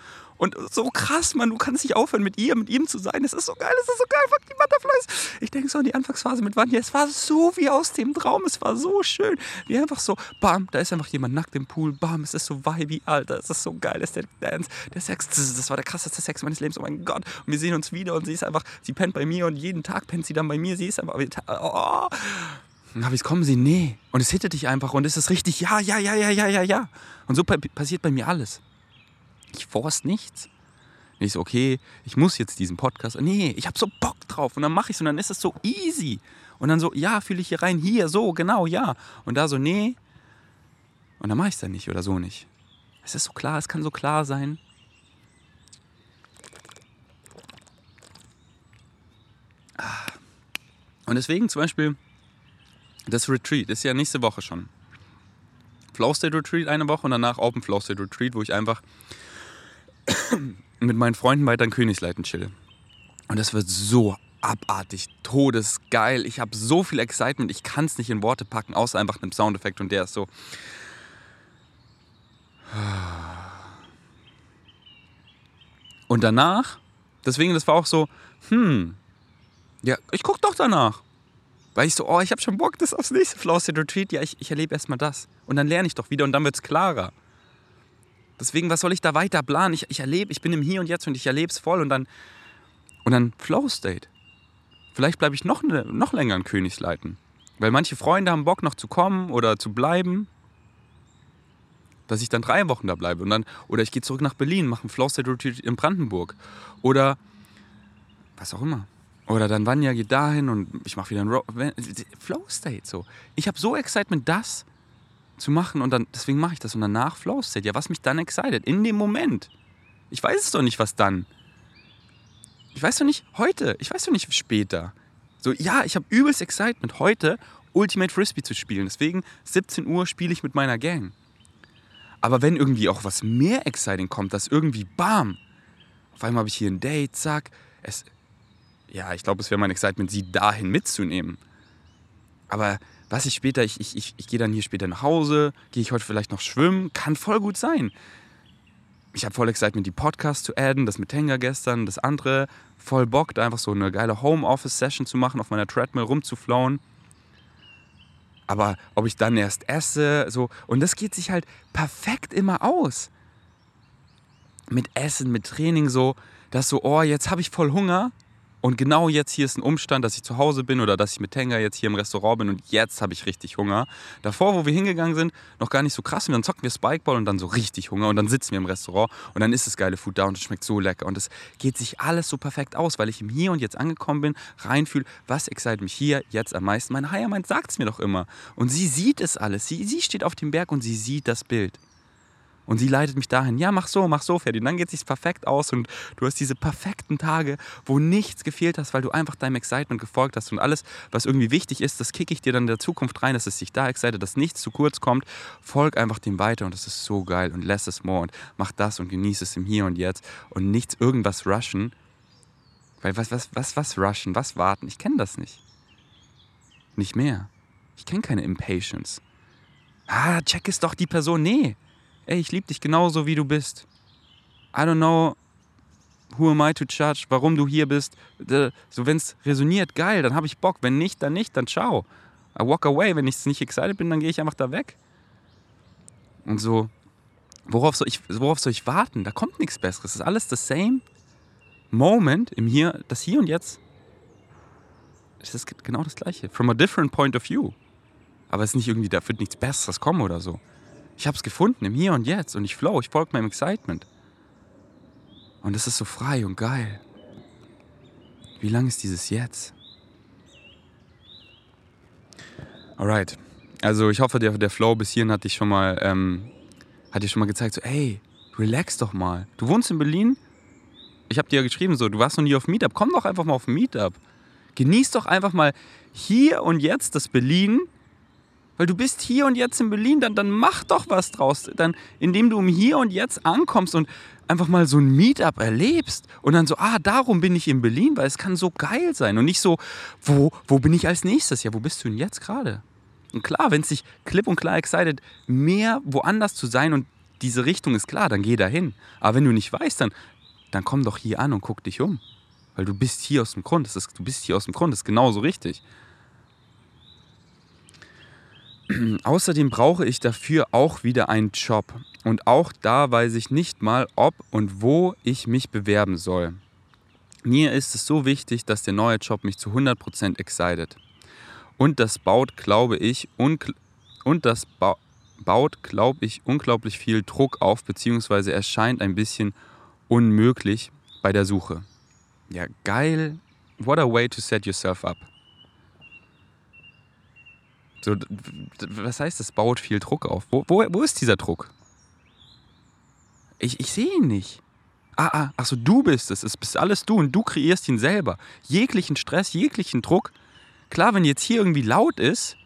Und so krass, man, du kannst nicht aufhören, mit ihr, mit ihm zu sein. Es ist so geil, es ist so geil, fuck die Butterflies. Ich denke so an die Anfangsphase mit Vanya, es war so wie aus dem Traum, es war so schön. Wie einfach so, bam, da ist einfach jemand nackt im Pool, bam, es ist so vibey, Alter, es ist so geil, es ist der Dance, der Sex, das war der krasseste Sex meines Lebens, oh mein Gott. Und wir sehen uns wieder und sie ist einfach, sie pennt bei mir und jeden Tag pennt sie dann bei mir, sie ist einfach, oh. Habe ich kommen sie, nee. Und es hittet dich einfach und es ist richtig, ja, ja, ja, ja, ja, ja, ja. Und so passiert bei mir alles. Ich force nichts. Und ich so, okay, ich muss jetzt diesen Podcast. Nee, ich habe so Bock drauf. Und dann mache ich es und dann ist es so easy. Und dann so, ja, fühle ich hier rein, hier, so, genau, ja. Und da so, nee. Und dann mache ich es dann nicht oder so nicht. Es ist so klar, es kann so klar sein. Ah. Und deswegen zum Beispiel das Retreat ist ja nächste Woche schon. Flow State Retreat eine Woche und danach Open Flow State Retreat, wo ich einfach mit meinen Freunden weiter in Königsleiten chill. Und das wird so abartig, todesgeil. Ich habe so viel Excitement, ich kann es nicht in Worte packen, außer einfach einem Soundeffekt und der ist so. Und danach, deswegen, das war auch so, hm, ja, ich guck doch danach. Weil ich so, oh, ich habe schon Bock, das aufs nächste Flow Retreat. Ja, ich, ich erlebe erstmal das. Und dann lerne ich doch wieder und dann wird es klarer. Deswegen, was soll ich da weiter planen? Ich, ich erlebe, ich bin im Hier und Jetzt und ich erlebe es voll und dann, und dann Flow State. Vielleicht bleibe ich noch, ne, noch länger in Königsleiten. Weil manche Freunde haben Bock noch zu kommen oder zu bleiben. Dass ich dann drei Wochen da bleibe. Und dann, oder ich gehe zurück nach Berlin, mache einen Flow State Retreat in Brandenburg. Oder was auch immer. Oder dann Vanya geht dahin und ich mache wieder einen Ro Flow State. So. Ich habe so Excitement, das zu machen und dann, deswegen mache ich das. Und danach Flow State. Ja, was mich dann excited? In dem Moment. Ich weiß es doch nicht, was dann. Ich weiß doch nicht heute. Ich weiß doch nicht später. So, ja, ich habe übelst Excitement, heute Ultimate Frisbee zu spielen. Deswegen 17 Uhr spiele ich mit meiner Gang. Aber wenn irgendwie auch was mehr exciting kommt, dass irgendwie bam, auf einmal habe ich hier ein Date, zack, es, ja, ich glaube, es wäre mein Excitement, sie dahin mitzunehmen. Aber was ich später, ich, ich, ich, ich gehe dann hier später nach Hause, gehe ich heute vielleicht noch schwimmen, kann voll gut sein. Ich habe voll Excitement, die Podcasts zu adden, das mit Tenga gestern, das andere, voll Bock, da einfach so eine geile Homeoffice-Session zu machen, auf meiner Treadmill rumzuflauen. Aber ob ich dann erst esse, so, und das geht sich halt perfekt immer aus. Mit Essen, mit Training, so, dass so, oh, jetzt habe ich voll Hunger und genau jetzt hier ist ein Umstand, dass ich zu Hause bin oder dass ich mit Tenga jetzt hier im Restaurant bin und jetzt habe ich richtig Hunger. Davor, wo wir hingegangen sind, noch gar nicht so krass. Und dann zocken wir Spikeball und dann so richtig Hunger und dann sitzen wir im Restaurant und dann ist das geile Food da und es schmeckt so lecker. Und es geht sich alles so perfekt aus, weil ich im Hier und Jetzt angekommen bin, reinfühle, was excite mich hier jetzt am meisten. Mein Higher Mind sagt es mir doch immer. Und sie sieht es alles. Sie, sie steht auf dem Berg und sie sieht das Bild. Und sie leitet mich dahin, ja, mach so, mach so, Ferdi. Und dann geht es sich perfekt aus und du hast diese perfekten Tage, wo nichts gefehlt hast, weil du einfach deinem Excitement gefolgt hast. Und alles, was irgendwie wichtig ist, das kicke ich dir dann in der Zukunft rein, dass es sich da excited, dass nichts zu kurz kommt. Folg einfach dem weiter und das ist so geil und less is more und mach das und genieße es im Hier und Jetzt und nichts irgendwas rushen. Weil was, was, was, was rushen, was warten? Ich kenne das nicht. Nicht mehr. Ich kenne keine Impatience. Ah, check es doch die Person. Nee ey, ich liebe dich genauso, wie du bist. I don't know, who am I to judge, warum du hier bist. So, wenn es resoniert, geil, dann habe ich Bock. Wenn nicht, dann nicht, dann ciao. I walk away. Wenn ich nicht excited bin, dann gehe ich einfach da weg. Und so, worauf soll, ich, worauf soll ich warten? Da kommt nichts Besseres. Es ist alles the same Moment im Hier, das Hier und Jetzt. Es ist genau das Gleiche. From a different point of view. Aber es ist nicht irgendwie, da wird nichts Besseres kommen oder so. Ich habe es gefunden im Hier und Jetzt und ich flow, ich folge meinem Excitement. Und es ist so frei und geil. Wie lang ist dieses Jetzt? Alright. Also ich hoffe, der, der Flow bis hierhin hat dich schon mal, ähm, hat dir schon mal gezeigt, so, ey, relax doch mal. Du wohnst in Berlin? Ich habe dir ja geschrieben, so, du warst noch nie auf Meetup. Komm doch einfach mal auf Meetup. Genieß doch einfach mal hier und jetzt das Berlin weil du bist hier und jetzt in Berlin, dann, dann mach doch was draus. Dann, indem du im Hier und Jetzt ankommst und einfach mal so ein Meetup erlebst und dann so, ah, darum bin ich in Berlin, weil es kann so geil sein und nicht so, wo, wo bin ich als nächstes? Ja, wo bist du denn jetzt gerade? Und klar, wenn es dich klipp und klar excited, mehr woanders zu sein und diese Richtung ist klar, dann geh dahin. Aber wenn du nicht weißt, dann, dann komm doch hier an und guck dich um. Weil du bist hier aus dem Grund. Das ist, du bist hier aus dem Grund. Das ist genauso richtig. Außerdem brauche ich dafür auch wieder einen Job. Und auch da weiß ich nicht mal, ob und wo ich mich bewerben soll. Mir ist es so wichtig, dass der neue Job mich zu 100% excited. Und das baut, glaube ich, und das ba baut, glaube ich, unglaublich viel Druck auf, beziehungsweise erscheint ein bisschen unmöglich bei der Suche. Ja, geil. What a way to set yourself up. So, was heißt, das baut viel Druck auf? Wo, wo, wo ist dieser Druck? Ich, ich sehe ihn nicht. Ah, ah, achso, du bist es. Es bist alles du und du kreierst ihn selber. Jeglichen Stress, jeglichen Druck. Klar, wenn jetzt hier irgendwie laut ist,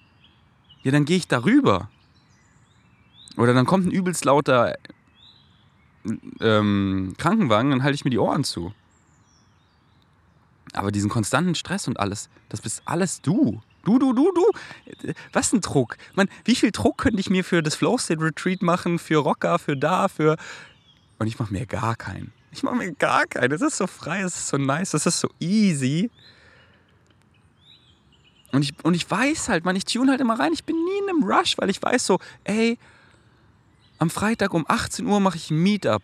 ja, dann gehe ich darüber. Oder dann kommt ein übelst lauter ähm, Krankenwagen, dann halte ich mir die Ohren zu. Aber diesen konstanten Stress und alles, das bist alles du. Du, du, du, du. Was ein Druck. Man, wie viel Druck könnte ich mir für das Flow State Retreat machen, für Rocker, für da, für. Und ich mache mir gar keinen. Ich mache mir gar keine. Es ist so frei, es ist so nice, es ist so easy. Und ich, und ich weiß halt, man, ich tune halt immer rein. Ich bin nie in einem Rush, weil ich weiß so, ey, am Freitag um 18 Uhr mache ich ein Meetup.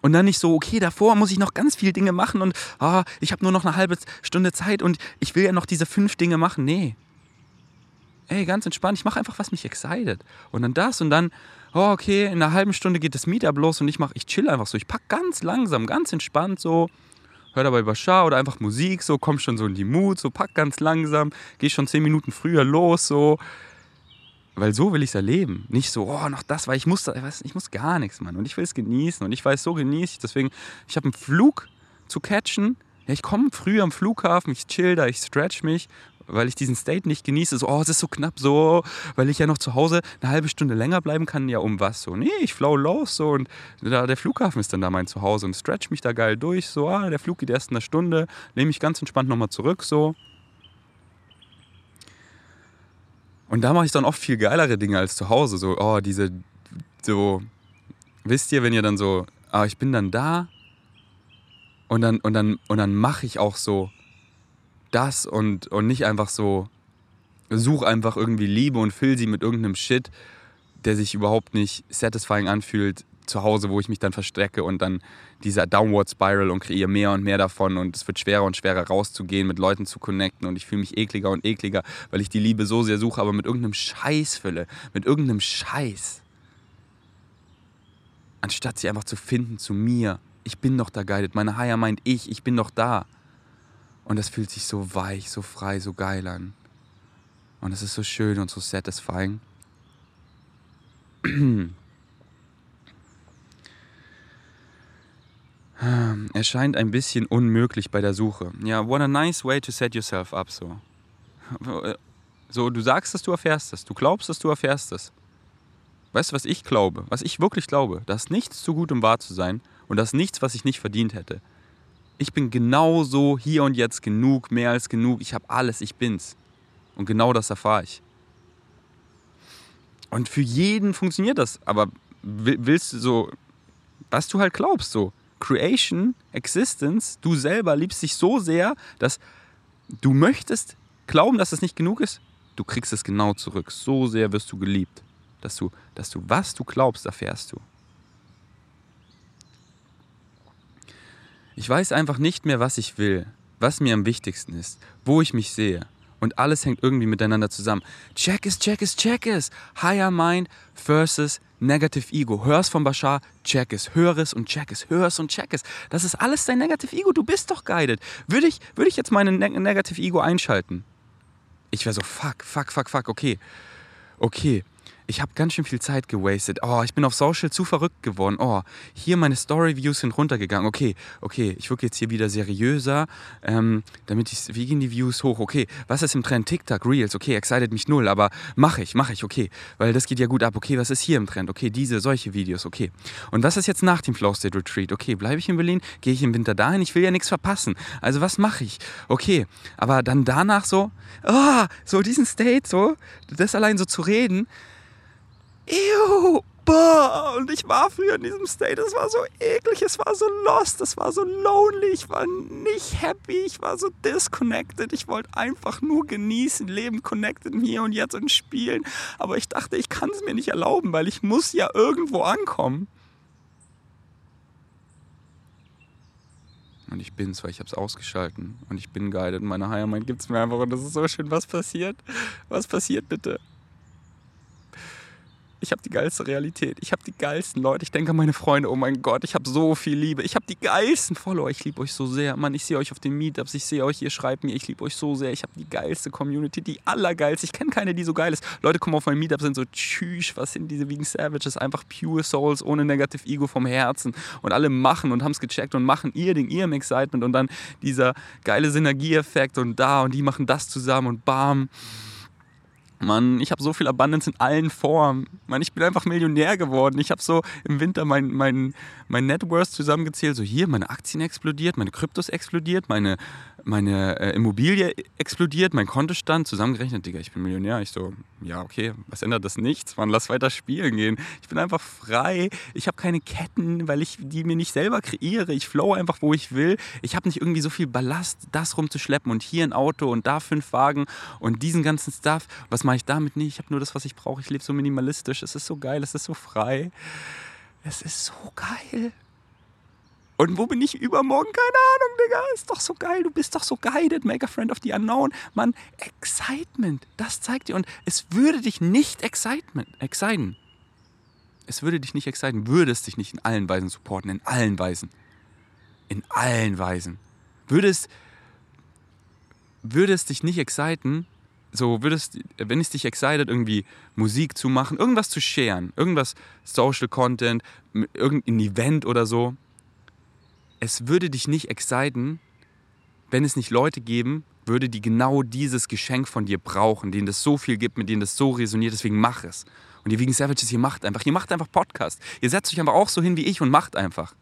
Und dann nicht so, okay, davor muss ich noch ganz viele Dinge machen und ah, ich habe nur noch eine halbe Stunde Zeit und ich will ja noch diese fünf Dinge machen. Nee. Ey, ganz entspannt, ich mache einfach, was mich excited. Und dann das und dann, oh, okay, in einer halben Stunde geht das Meetup los und ich mache, ich chill einfach so. Ich pack ganz langsam, ganz entspannt so, hör dabei Bashar oder einfach Musik, so, komm schon so in die Mut, so, pack ganz langsam, geh schon zehn Minuten früher los, so. Weil so will ich es erleben. Nicht so, oh, noch das, weil ich muss, ich, weiß, ich muss gar nichts, Mann. Und ich will es genießen. Und ich weiß, so genieße ich. Deswegen, ich habe einen Flug zu catchen. Ja, ich komme früh am Flughafen, ich chill da, ich stretch mich, weil ich diesen State nicht genieße. So, oh, es ist so knapp, so, weil ich ja noch zu Hause eine halbe Stunde länger bleiben kann. Ja, um was? So, nee, ich flow los, so. Und da, der Flughafen ist dann da mein Zuhause und stretch mich da geil durch. So, ah, der Flug geht erst in einer Stunde, nehme mich ganz entspannt nochmal zurück, so. Und da mache ich dann oft viel geilere Dinge als zu Hause. So, oh, diese, so, wisst ihr, wenn ihr dann so, ah, ich bin dann da und dann, und dann, und dann mache ich auch so das und, und nicht einfach so, such einfach irgendwie Liebe und füll sie mit irgendeinem Shit, der sich überhaupt nicht satisfying anfühlt, zu Hause, wo ich mich dann verstrecke und dann dieser Downward Spiral und kreiere mehr und mehr davon und es wird schwerer und schwerer rauszugehen, mit Leuten zu connecten und ich fühle mich ekliger und ekliger, weil ich die Liebe so sehr suche, aber mit irgendeinem Scheiß fülle, mit irgendeinem Scheiß. Anstatt sie einfach zu finden zu mir. Ich bin doch da guided. Meine Higher meint ich, ich bin doch da. Und das fühlt sich so weich, so frei, so geil an. Und es ist so schön und so satisfying. Erscheint ein bisschen unmöglich bei der Suche. Ja, what a nice way to set yourself up, so. So, du sagst es, du erfährst es. Du glaubst es, du erfährst es. Weißt du, was ich glaube? Was ich wirklich glaube? Da ist nichts zu gut, um wahr zu sein. Und das ist nichts, was ich nicht verdient hätte. Ich bin genauso hier und jetzt genug, mehr als genug. Ich habe alles, ich bin's. Und genau das erfahre ich. Und für jeden funktioniert das. Aber willst du so, was du halt glaubst, so. Creation, Existence, du selber liebst dich so sehr, dass du möchtest glauben, dass es nicht genug ist. Du kriegst es genau zurück. So sehr wirst du geliebt, dass du, dass du was du glaubst, erfährst du. Ich weiß einfach nicht mehr, was ich will, was mir am wichtigsten ist, wo ich mich sehe. Und alles hängt irgendwie miteinander zusammen. Check es, check es, check es. Higher Mind versus Negative Ego. Hör's von Bashar, check es. Hör es und check es. Hör es und check es. Das ist alles dein Negative Ego. Du bist doch guided. Würde ich, würde ich jetzt meine ne Negative Ego einschalten? Ich wäre so, fuck, fuck, fuck, fuck, okay. Okay, ich habe ganz schön viel Zeit gewastet. Oh, ich bin auf Social zu verrückt geworden. Oh, hier meine Story-Views sind runtergegangen. Okay, okay, ich wirke jetzt hier wieder seriöser, ähm, damit ich, wie gehen die Views hoch? Okay, was ist im Trend? TikTok, Reels, okay, excited mich null, aber mache ich, mache ich, okay, weil das geht ja gut ab. Okay, was ist hier im Trend? Okay, diese, solche Videos, okay. Und was ist jetzt nach dem Flow State Retreat? Okay, bleibe ich in Berlin? Gehe ich im Winter dahin? Ich will ja nichts verpassen. Also was mache ich? Okay, aber dann danach so, oh, so diesen State, so, das allein so zu reden, ew, boah. Und ich war früher in diesem State, es war so eklig, es war so lost, es war so lonely, ich war nicht happy, ich war so disconnected. Ich wollte einfach nur genießen, leben, connected hier und jetzt und spielen. Aber ich dachte, ich kann es mir nicht erlauben, weil ich muss ja irgendwo ankommen. Und ich bin's, weil ich hab's ausgeschalten. Und ich bin guided. Meine Higher Mind gibt's mir einfach. Und das ist so schön. Was passiert? Was passiert bitte? Ich habe die geilste Realität. Ich habe die geilsten Leute. Ich denke an meine Freunde. Oh mein Gott, ich habe so viel Liebe. Ich habe die geilsten Follower. Ich liebe euch so sehr. Mann, ich sehe euch auf den Meetups. Ich sehe euch, ihr schreibt mir. Ich liebe euch so sehr. Ich habe die geilste Community. Die allergeilste. Ich kenne keine, die so geil ist. Leute kommen auf mein Meetup, sind so, tschüss, was sind diese Vegan Savages? Einfach pure Souls, ohne Negative Ego vom Herzen. Und alle machen und haben es gecheckt und machen ihr Ding, ihrem Excitement. Und dann dieser geile Synergieeffekt und da und die machen das zusammen und bam. Mann, ich habe so viel Abundance in allen Formen. Mann, ich bin einfach Millionär geworden. Ich habe so im Winter mein, mein, mein Net Worth zusammengezählt. So hier, meine Aktien explodiert, meine Kryptos explodiert, meine, meine äh, Immobilie explodiert, mein Kontostand zusammengerechnet, Digga, ich bin Millionär. Ich so, ja, okay, was ändert das nichts? Mann, lass weiter spielen gehen. Ich bin einfach frei. Ich habe keine Ketten, weil ich die mir nicht selber kreiere. Ich flow einfach, wo ich will. Ich habe nicht irgendwie so viel Ballast, das rumzuschleppen und hier ein Auto und da fünf Wagen und diesen ganzen Stuff. Was mache ich damit nicht? Ich habe nur das, was ich brauche. Ich lebe so minimalistisch. Es ist so geil, es ist so frei. Es ist so geil. Und wo bin ich übermorgen? Keine Ahnung, Digga. Ist doch so geil. Du bist doch so guided. Make a friend of the unknown. Mann, Excitement. Das zeigt dir. Und es würde dich nicht excitement, exciten. Es würde dich nicht exciten. Würde es dich nicht in allen Weisen supporten. In allen Weisen. In allen Weisen. Würde es, würde es dich nicht exciten, so würdest, wenn es dich excited, irgendwie Musik zu machen, irgendwas zu sharen, irgendwas Social Content, irgendein Event oder so, es würde dich nicht exciten, wenn es nicht Leute geben würde, die genau dieses Geschenk von dir brauchen, denen das so viel gibt, mit denen das so resoniert, deswegen mach es. Und ihr wegen Savages, ihr macht einfach, ihr macht einfach Podcast. Ihr setzt euch einfach auch so hin wie ich und macht einfach.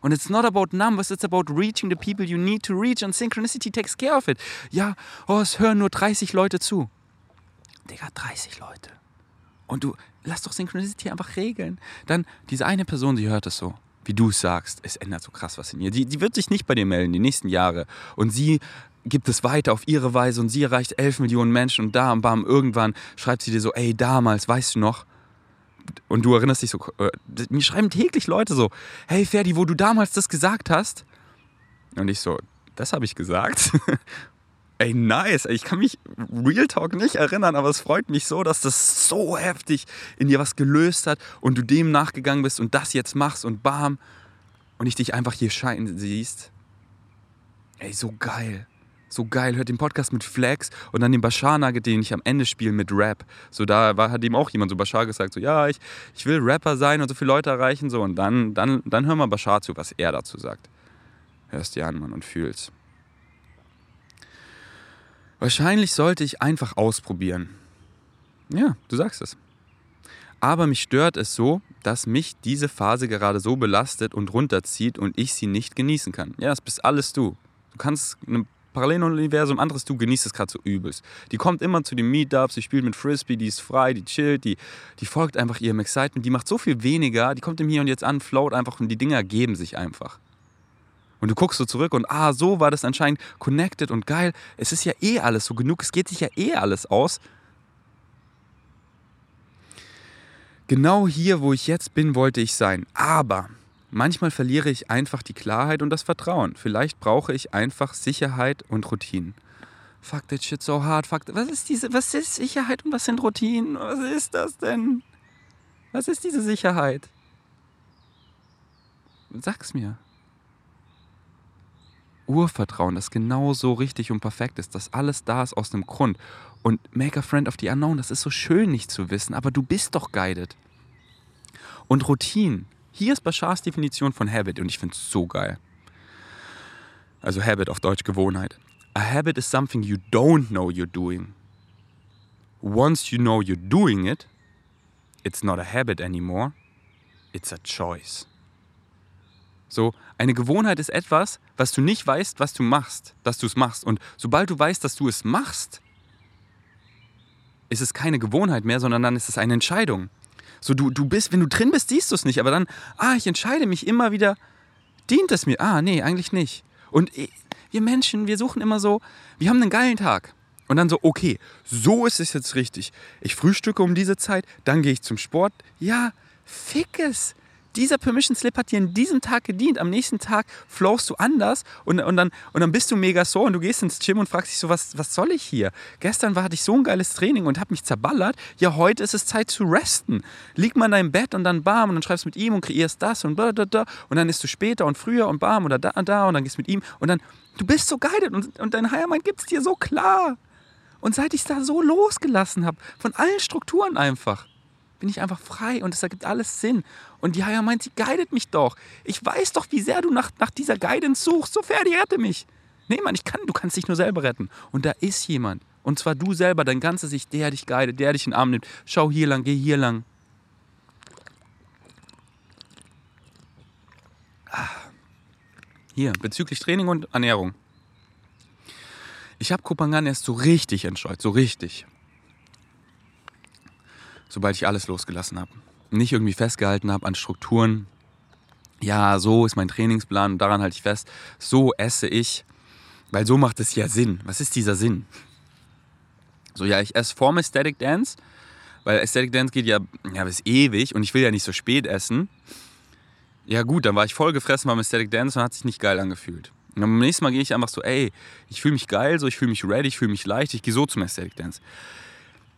Und it's not about numbers, it's about reaching the people you need to reach and Synchronicity takes care of it. Ja, oh, es hören nur 30 Leute zu. Digga, 30 Leute. Und du, lass doch Synchronicity einfach regeln. Dann, diese eine Person, die hört es so wie du es sagst, es ändert so krass was in ihr. Die, die wird sich nicht bei dir melden die nächsten Jahre. Und sie gibt es weiter auf ihre Weise und sie erreicht 11 Millionen Menschen und da, bam, irgendwann schreibt sie dir so, ey, damals, weißt du noch? Und du erinnerst dich so, äh, mir schreiben täglich Leute so, hey Ferdi, wo du damals das gesagt hast? Und ich so, das habe ich gesagt. Ey, nice. Ich kann mich Real Talk nicht erinnern, aber es freut mich so, dass das so heftig in dir was gelöst hat und du dem nachgegangen bist und das jetzt machst und bam. Und ich dich einfach hier scheinen siehst. Ey, so geil. So geil. Hört den Podcast mit Flex und dann den Bashar Nugget, den ich am Ende spiele mit Rap. So, da war, hat ihm auch jemand so Bashar gesagt, so, ja, ich, ich will Rapper sein und so viele Leute erreichen, so. Und dann, dann, dann hör mal Bashar zu, was er dazu sagt. Hörst dir an, Mann, und fühlst. Wahrscheinlich sollte ich einfach ausprobieren. Ja, du sagst es. Aber mich stört es so, dass mich diese Phase gerade so belastet und runterzieht und ich sie nicht genießen kann. Ja, das bist alles du. Du kannst ein Paralleluniversum, anderes du genießt es gerade so übelst. Die kommt immer zu den Meetups, die spielt mit Frisbee, die ist frei, die chillt, die, die folgt einfach ihrem Excitement, die macht so viel weniger, die kommt im Hier und Jetzt an, float einfach und die Dinger ergeben sich einfach. Und du guckst so zurück und ah, so war das anscheinend connected und geil. Es ist ja eh alles so genug, es geht sich ja eh alles aus. Genau hier, wo ich jetzt bin, wollte ich sein. Aber manchmal verliere ich einfach die Klarheit und das Vertrauen. Vielleicht brauche ich einfach Sicherheit und Routinen. Fuck that shit so hard. Fuck, was ist diese, was ist Sicherheit und was sind Routinen? Was ist das denn? Was ist diese Sicherheit? Sag's mir. Urvertrauen, das genau so richtig und perfekt ist, dass alles da ist aus einem Grund. Und Make a Friend of the Unknown, das ist so schön nicht zu wissen, aber du bist doch guided. Und Routine, hier ist Bashars Definition von Habit und ich finde es so geil. Also Habit auf Deutsch Gewohnheit. A habit is something you don't know you're doing. Once you know you're doing it, it's not a habit anymore, it's a choice. So, eine Gewohnheit ist etwas, was du nicht weißt, was du machst, dass du es machst. Und sobald du weißt, dass du es machst, ist es keine Gewohnheit mehr, sondern dann ist es eine Entscheidung. So, du, du bist, wenn du drin bist, siehst du es nicht, aber dann, ah, ich entscheide mich immer wieder, dient es mir? Ah, nee, eigentlich nicht. Und wir Menschen, wir suchen immer so, wir haben einen geilen Tag. Und dann so, okay, so ist es jetzt richtig. Ich frühstücke um diese Zeit, dann gehe ich zum Sport. Ja, fick es dieser Permission Slip hat dir in diesem Tag gedient. Am nächsten Tag flowst du anders und, und, dann, und dann bist du mega so und du gehst ins Gym und fragst dich so, was, was soll ich hier? Gestern war, hatte ich so ein geiles Training und habe mich zerballert. Ja, heute ist es Zeit zu resten. Lieg mal in deinem Bett und dann bam und dann schreibst du mit ihm und kreierst das und da, da, da. Und dann ist du später und früher und bam oder da und da und dann gehst mit ihm und dann, du bist so guided und, und dein Higher Mind gibt es dir so klar. Und seit ich es da so losgelassen habe, von allen Strukturen einfach, bin ich einfach frei und es ergibt alles Sinn. Und die Haya meint, sie guidet mich doch. Ich weiß doch, wie sehr du nach, nach dieser Guidance suchst. So Ferdi, rette mich. Nee, Mann, ich kann, du kannst dich nur selber retten. Und da ist jemand. Und zwar du selber, dein ganzes Sicht, der dich guidet, der dich in den Arm nimmt. Schau hier lang, geh hier lang. Ah. Hier, bezüglich Training und Ernährung. Ich habe Kopangan erst so richtig entscheut, so richtig. Sobald ich alles losgelassen habe. Nicht irgendwie festgehalten habe an Strukturen. Ja, so ist mein Trainingsplan und daran halte ich fest. So esse ich. Weil so macht es ja Sinn. Was ist dieser Sinn? So, ja, ich esse vorm Aesthetic Dance, weil Aesthetic Dance geht ja, ja bis ewig und ich will ja nicht so spät essen. Ja gut, dann war ich voll gefressen beim Aesthetic Dance und hat sich nicht geil angefühlt. Und beim nächsten Mal gehe ich einfach so, ey, ich fühle mich geil, so ich fühle mich ready, ich fühle mich leicht, ich gehe so zum Aesthetic Dance.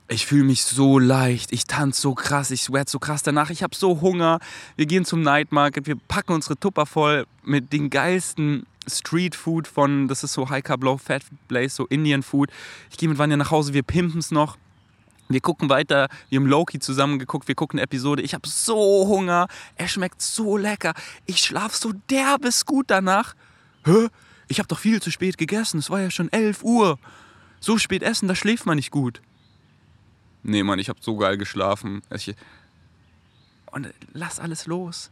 Ich fühle mich so leicht, ich tanze so krass, ich sweat so krass danach, ich habe so Hunger. Wir gehen zum Night Market, wir packen unsere Tupper voll mit den geilsten Street Food von, das ist so High Carb Low Fat Place, so Indian Food. Ich gehe mit Vanya nach Hause, wir pimpen es noch. Wir gucken weiter, wir haben Loki zusammen geguckt, wir gucken eine Episode. Ich habe so Hunger, er schmeckt so lecker. Ich schlafe so derbes gut danach. Hä? Ich habe doch viel zu spät gegessen, es war ja schon 11 Uhr. So spät essen, da schläft man nicht gut. Nee, Mann, ich habe so geil geschlafen. Ich und lass alles los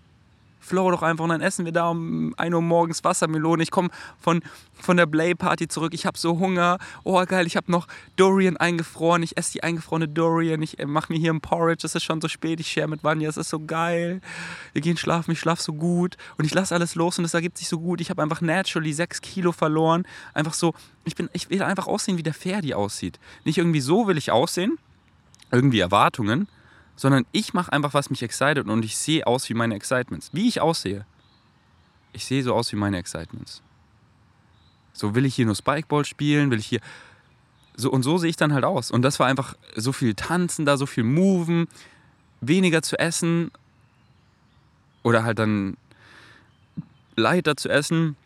flow doch einfach und dann essen wir da um 1 Uhr morgens Wassermelone. Ich komme von, von der Blay-Party zurück, ich habe so Hunger. Oh geil, ich habe noch Dorian eingefroren. Ich esse die eingefrorene Dorian. Ich äh, mache mir hier ein Porridge, es ist schon so spät, ich share mit Vanya, es ist so geil. Wir gehen schlafen, ich schlafe so gut und ich lasse alles los und es ergibt sich so gut. Ich habe einfach naturally 6 Kilo verloren. Einfach so, ich, bin, ich will einfach aussehen, wie der Ferdi aussieht. Nicht irgendwie so will ich aussehen, irgendwie Erwartungen, sondern ich mache einfach, was mich excited und ich sehe aus wie meine Excitements. Wie ich aussehe. Ich sehe so aus wie meine Excitements. So will ich hier nur Spikeball spielen, will ich hier. So, und so sehe ich dann halt aus. Und das war einfach so viel Tanzen da, so viel Moven, weniger zu essen oder halt dann leichter zu essen.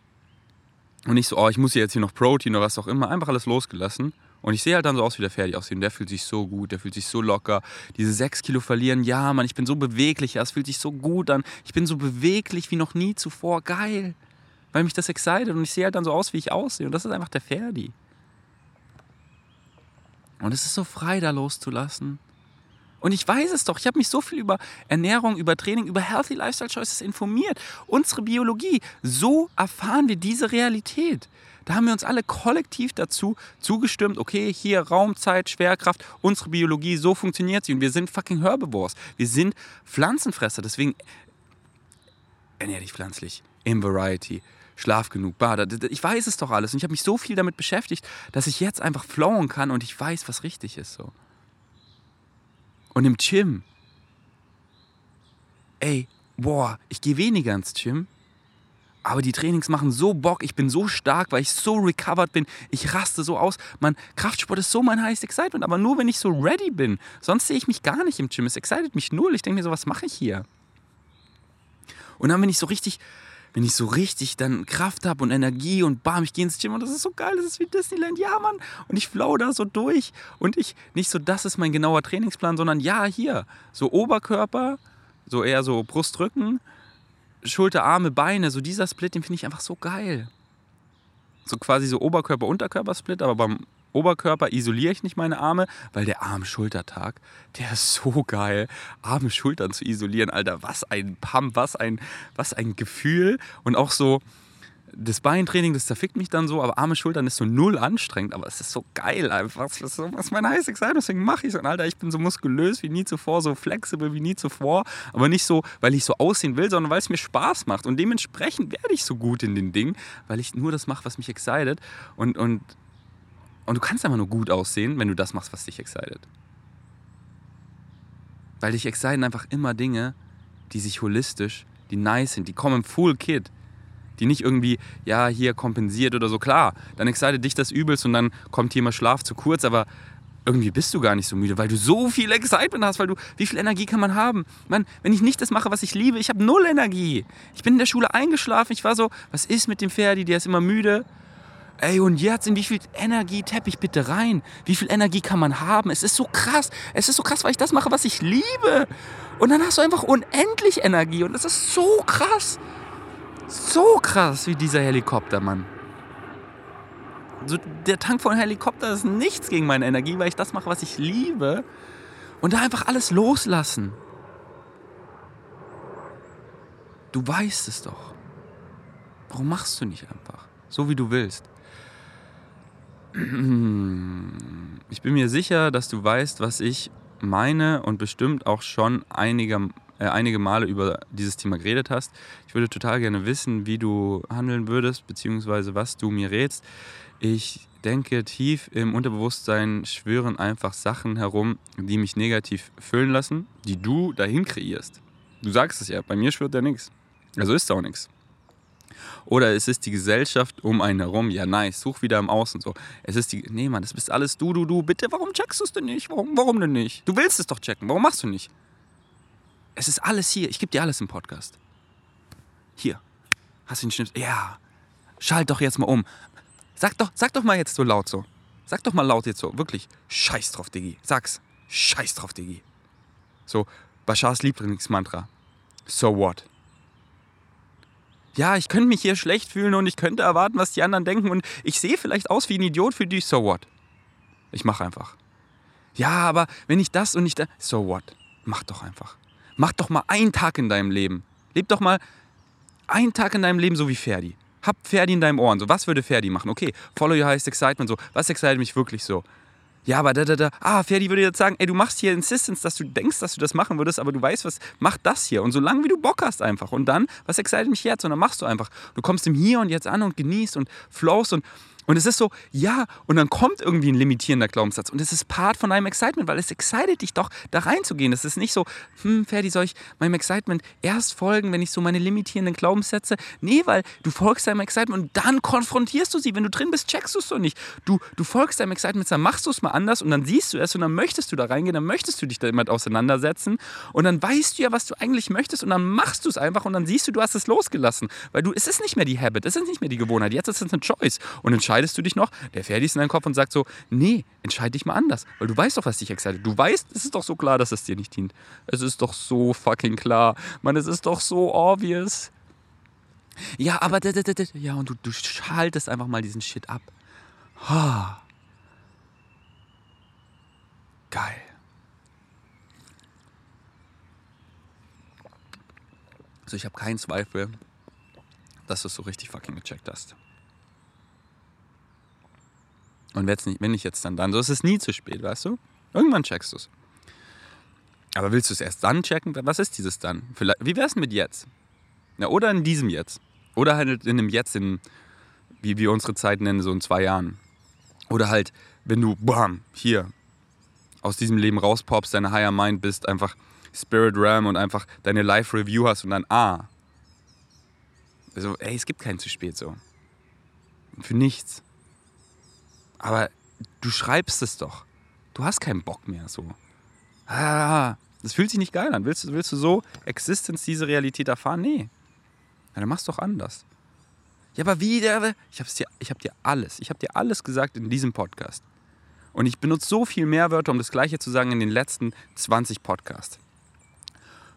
Und nicht so, oh, ich muss hier jetzt hier noch Protein oder was auch immer. Einfach alles losgelassen. Und ich sehe halt dann so aus, wie der fertig aussieht. Und der fühlt sich so gut, der fühlt sich so locker. Diese sechs Kilo verlieren, ja, Mann, ich bin so beweglich. Ja, es fühlt sich so gut an. Ich bin so beweglich wie noch nie zuvor. Geil. Weil mich das excited. Und ich sehe halt dann so aus, wie ich aussehe. Und das ist einfach der Ferdi. Und es ist so frei, da loszulassen. Und ich weiß es doch. Ich habe mich so viel über Ernährung, über Training, über Healthy Lifestyle Choices informiert. Unsere Biologie. So erfahren wir diese Realität. Da haben wir uns alle kollektiv dazu zugestimmt, okay, hier Raumzeit, Schwerkraft, unsere Biologie, so funktioniert sie. Und wir sind fucking Herbivores. Wir sind Pflanzenfresser, deswegen ernähr dich pflanzlich, in Variety, schlaf genug, bade. Ich weiß es doch alles. Und ich habe mich so viel damit beschäftigt, dass ich jetzt einfach flowen kann und ich weiß, was richtig ist so. Und im Gym, ey, boah, ich gehe weniger ins Gym, aber die Trainings machen so Bock, ich bin so stark, weil ich so recovered bin, ich raste so aus. Man, Kraftsport ist so mein highest excitement, aber nur wenn ich so ready bin. Sonst sehe ich mich gar nicht im Gym. Es excited mich null. Ich denke mir so, was mache ich hier? Und dann, wenn ich so richtig, wenn ich so richtig dann Kraft habe und Energie und bam, ich gehe ins Gym und das ist so geil, das ist wie Disneyland, ja Mann. Und ich flow da so durch und ich, nicht so, das ist mein genauer Trainingsplan, sondern ja, hier, so Oberkörper, so eher so Brustrücken, Schulter, Arme, Beine, so dieser Split, den finde ich einfach so geil. So quasi so Oberkörper-Unterkörper-Split, aber beim Oberkörper isoliere ich nicht meine Arme, weil der Arm-Schultertag, der ist so geil. Arme, Schultern zu isolieren, Alter, was ein Pump, was ein, was ein Gefühl. Und auch so, das Beintraining, das zerfickt mich dann so, aber Arme, Schultern ist so null anstrengend, aber es ist so geil einfach. Das ist, so, das ist mein heißes Excitement, deswegen mache ich es. Und Alter, ich bin so muskulös wie nie zuvor, so flexibel wie nie zuvor, aber nicht so, weil ich so aussehen will, sondern weil es mir Spaß macht. Und dementsprechend werde ich so gut in den Dingen, weil ich nur das mache, was mich excited. Und, und, und du kannst einfach nur gut aussehen, wenn du das machst, was dich excited. Weil dich exciten einfach immer Dinge, die sich holistisch, die nice sind, die kommen im Full Kit die nicht irgendwie, ja, hier kompensiert oder so. Klar, dann excited dich das übelst und dann kommt hier mal Schlaf zu kurz, aber irgendwie bist du gar nicht so müde, weil du so viel Excitement hast, weil du, wie viel Energie kann man haben? Mann, wenn ich nicht das mache, was ich liebe, ich habe null Energie. Ich bin in der Schule eingeschlafen, ich war so, was ist mit dem Ferdi, der ist immer müde. Ey, und jetzt, in wie viel Energie tapp ich bitte rein? Wie viel Energie kann man haben? Es ist so krass. Es ist so krass, weil ich das mache, was ich liebe. Und dann hast du einfach unendlich Energie. Und das ist so krass. So krass wie dieser Helikopter, Mann. So, der Tank von Helikopter ist nichts gegen meine Energie, weil ich das mache, was ich liebe. Und da einfach alles loslassen. Du weißt es doch. Warum machst du nicht einfach? So wie du willst. Ich bin mir sicher, dass du weißt, was ich meine und bestimmt auch schon einige, äh, einige Male über dieses Thema geredet hast. Ich würde total gerne wissen, wie du handeln würdest, beziehungsweise was du mir rätst. Ich denke, tief im Unterbewusstsein schwören einfach Sachen herum, die mich negativ fühlen lassen, die du dahin kreierst. Du sagst es ja, bei mir schwört ja nichts. Also ist auch nichts. Oder es ist die Gesellschaft um einen herum. Ja, nice, such wieder im Außen so. Es ist die. Nee, Mann, das bist alles du, du, du. Bitte, warum checkst du es denn nicht? Warum, warum denn nicht? Du willst es doch checken. Warum machst du nicht? Es ist alles hier. Ich gebe dir alles im Podcast. Hier. Hast du den Schnips? Ja. Schalt doch jetzt mal um. Sag doch, sag doch mal jetzt so laut so. Sag doch mal laut jetzt so. Wirklich. Scheiß drauf, Diggi. Sag's. Scheiß drauf, Diggi. So, Bashars Lieblingsmantra. So what? ja, ich könnte mich hier schlecht fühlen und ich könnte erwarten, was die anderen denken und ich sehe vielleicht aus wie ein Idiot für dich, so what? Ich mache einfach. Ja, aber wenn ich das und nicht das, so what? Mach doch einfach. Mach doch mal einen Tag in deinem Leben. Leb doch mal einen Tag in deinem Leben so wie Ferdi. Hab Ferdi in deinem Ohren. So, was würde Ferdi machen? Okay, follow your highest excitement. So, was excited mich wirklich so? Ja, aber da, da, da. Ah, Ferdi würde jetzt sagen, ey, du machst hier Insistence, dass du denkst, dass du das machen würdest, aber du weißt was, mach das hier. Und so lange wie du Bock hast einfach. Und dann, was excited mich jetzt? Und dann machst du einfach. Du kommst im Hier und Jetzt an und genießt und flowst und und es ist so, ja, und dann kommt irgendwie ein limitierender Glaubenssatz. Und es ist Part von deinem Excitement, weil es excited dich doch, da reinzugehen. Es ist nicht so, hm, Ferdi, soll ich meinem Excitement erst folgen, wenn ich so meine limitierenden Glaubenssätze? Nee, weil du folgst deinem Excitement und dann konfrontierst du sie. Wenn du drin bist, checkst du es doch nicht. Du, du folgst deinem Excitement, dann machst du es mal anders und dann siehst du es und dann möchtest du da reingehen, dann möchtest du dich damit auseinandersetzen und dann weißt du ja, was du eigentlich möchtest und dann machst du es einfach und dann siehst du, du hast es losgelassen. Weil du, es ist nicht mehr die Habit, es ist nicht mehr die Gewohnheit, jetzt ist es eine Choice. Und entscheidest entscheidest du dich noch? Der Ferdi ist in deinem Kopf und sagt so, nee, entscheide dich mal anders. Weil du weißt doch, was dich excited. Du weißt, es ist doch so klar, dass es dir nicht dient. Es ist doch so fucking klar. Mann, es ist doch so obvious. Ja, aber ja, und du, du schaltest einfach mal diesen Shit ab. Ha. Geil. Also ich habe keinen Zweifel, dass du es so richtig fucking gecheckt hast. Und nicht, wenn nicht jetzt, dann dann. So ist es nie zu spät, weißt du? Irgendwann checkst du es. Aber willst du es erst dann checken? Was ist dieses dann? Vielleicht, wie wäre es mit jetzt? Ja, oder in diesem Jetzt. Oder halt in einem Jetzt, in, wie wir unsere Zeit nennen, so in zwei Jahren. Oder halt, wenn du, bam, hier, aus diesem Leben rauspopst, deine Higher Mind bist, einfach Spirit Realm und einfach deine Life Review hast und dann, ah. Also, ey, es gibt kein zu spät so. Für nichts. Aber du schreibst es doch. Du hast keinen Bock mehr so. Ah, das fühlt sich nicht geil an. Willst du, willst du so Existence, diese Realität erfahren? Nee. Ja, dann machst du doch anders. Ja, aber wie? Ich habe dir, hab dir alles, ich habe dir alles gesagt in diesem Podcast. Und ich benutze so viel mehr Wörter, um das Gleiche zu sagen in den letzten 20 Podcasts.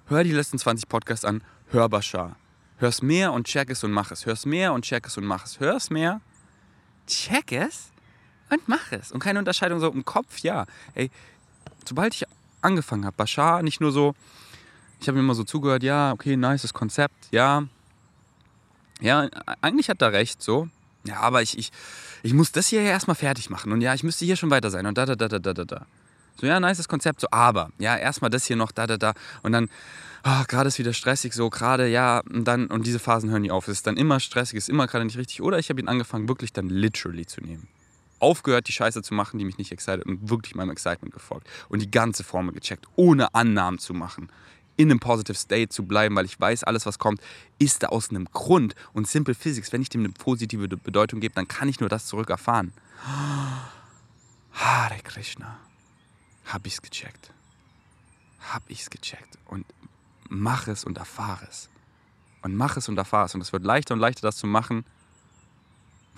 Hör die letzten 20 Podcasts an, hör Bashar. Hör's mehr und check es und mach es. Hör's mehr und check es und mach es. Hör's mehr, check es und mach es. Und keine Unterscheidung so im Kopf, ja. Ey, sobald ich angefangen habe, Bashar nicht nur so, ich habe mir immer so zugehört, ja, okay, nice Konzept, ja. Ja, eigentlich hat er recht, so. Ja, aber ich, ich, ich muss das hier ja erstmal fertig machen. Und ja, ich müsste hier schon weiter sein. Und da, da, da, da, da, da. So, ja, nice Konzept, so, aber, ja, erstmal das hier noch, da, da, da. Und dann, oh, gerade ist wieder stressig, so, gerade, ja, und dann, und diese Phasen hören nie auf. Es ist dann immer stressig, es ist immer gerade nicht richtig. Oder ich habe ihn angefangen, wirklich dann literally zu nehmen aufgehört, die Scheiße zu machen, die mich nicht excited und wirklich meinem Excitement gefolgt und die ganze Formel gecheckt, ohne Annahmen zu machen, in einem positive State zu bleiben, weil ich weiß, alles was kommt, ist da aus einem Grund und Simple Physics, wenn ich dem eine positive Bedeutung gebe, dann kann ich nur das zurück erfahren. Hare Krishna. Hab ich's gecheckt. Hab ich's gecheckt und mach es und erfahre es. Und mach es und erfahre es. Und es wird leichter und leichter, das zu machen,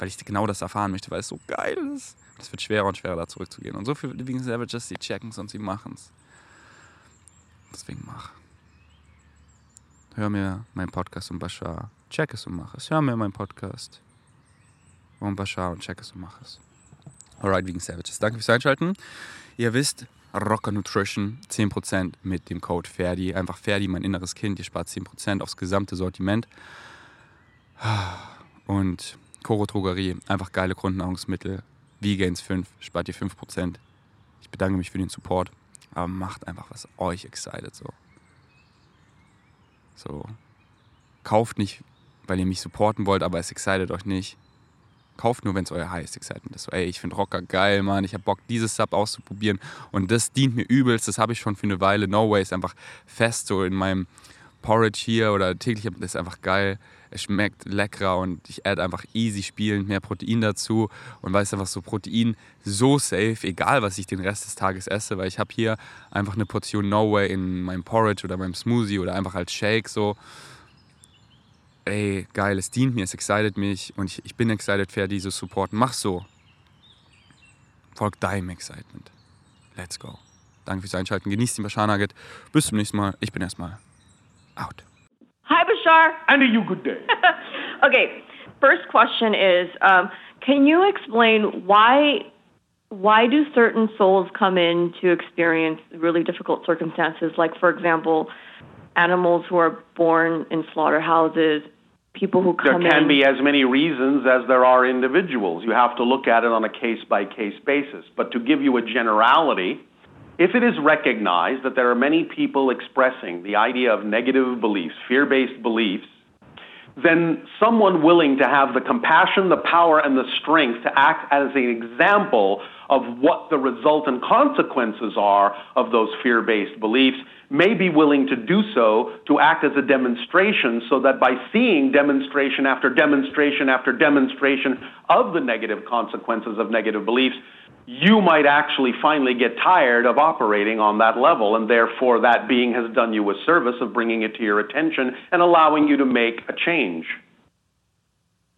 weil ich genau das erfahren möchte, weil es so geil ist. Es wird schwerer und schwerer, da zurückzugehen. Und so viel wegen Savages, die checken es und sie machen es. Deswegen mach. Hör mir meinen Podcast um Bashar. Check es und mach es. Hör mir meinen Podcast um Bashar und check es und mach es. Alright, wegen Savages. Danke fürs Einschalten. Ihr wisst, Rocker Nutrition 10% mit dem Code Ferdi. Einfach Ferdi, mein inneres Kind. Ihr spart 10% aufs gesamte Sortiment. Und Koro Drogerie, einfach geile Grundnahrungsmittel. V-Gains 5, spart ihr 5%. Ich bedanke mich für den Support. Aber macht einfach, was euch excited so. So. Kauft nicht, weil ihr mich supporten wollt, aber es excited euch nicht. Kauft nur, wenn es euer highest excitement ist. So, ey, ich finde Rocker geil, Mann. Ich habe Bock, dieses Sub auszuprobieren. Und das dient mir übelst. Das habe ich schon für eine Weile. No Way ist einfach fest so in meinem Porridge hier oder täglich. Das ist einfach geil. Es schmeckt leckerer und ich add einfach easy spielend mehr Protein dazu und weiß einfach so Protein so safe, egal was ich den Rest des Tages esse, weil ich habe hier einfach eine Portion No Way in meinem Porridge oder meinem Smoothie oder einfach als Shake so ey, geil, es dient mir, es excited mich und ich, ich bin excited für dieses Support. Mach so. Folgt deinem Excitement. Let's go. Danke fürs Einschalten. Genießt den Bashar Nugget. Bis zum nächsten Mal. Ich bin erstmal out. Hi, Bashar. And a you good day. Okay, first question is, um, can you explain why why do certain souls come in to experience really difficult circumstances? Like, for example, animals who are born in slaughterhouses, people who There can in. be as many reasons as there are individuals. You have to look at it on a case by case basis. But to give you a generality, if it is recognized that there are many people expressing the idea of negative beliefs, fear based beliefs, then someone willing to have the compassion, the power, and the strength to act as an example of what the result and consequences are of those fear based beliefs may be willing to do so to act as a demonstration so that by seeing demonstration after demonstration after demonstration of the negative consequences of negative beliefs, you might actually finally get tired of operating on that level, and therefore that being has done you a service of bringing it to your attention and allowing you to make a change.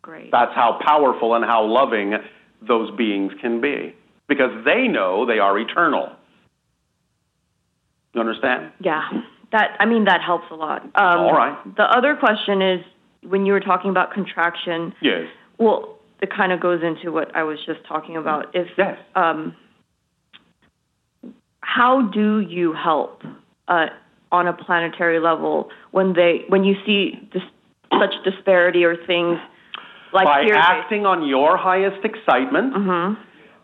Great. That's how powerful and how loving those beings can be because they know they are eternal. You understand? Yeah, that I mean that helps a lot. Um, All right. The other question is when you were talking about contraction. Yes. Well, it kind of goes into what I was just talking about. If Yes. um, how do you help uh, on a planetary level when they when you see this, such disparity or things like By acting on your highest excitement, Mm-hmm.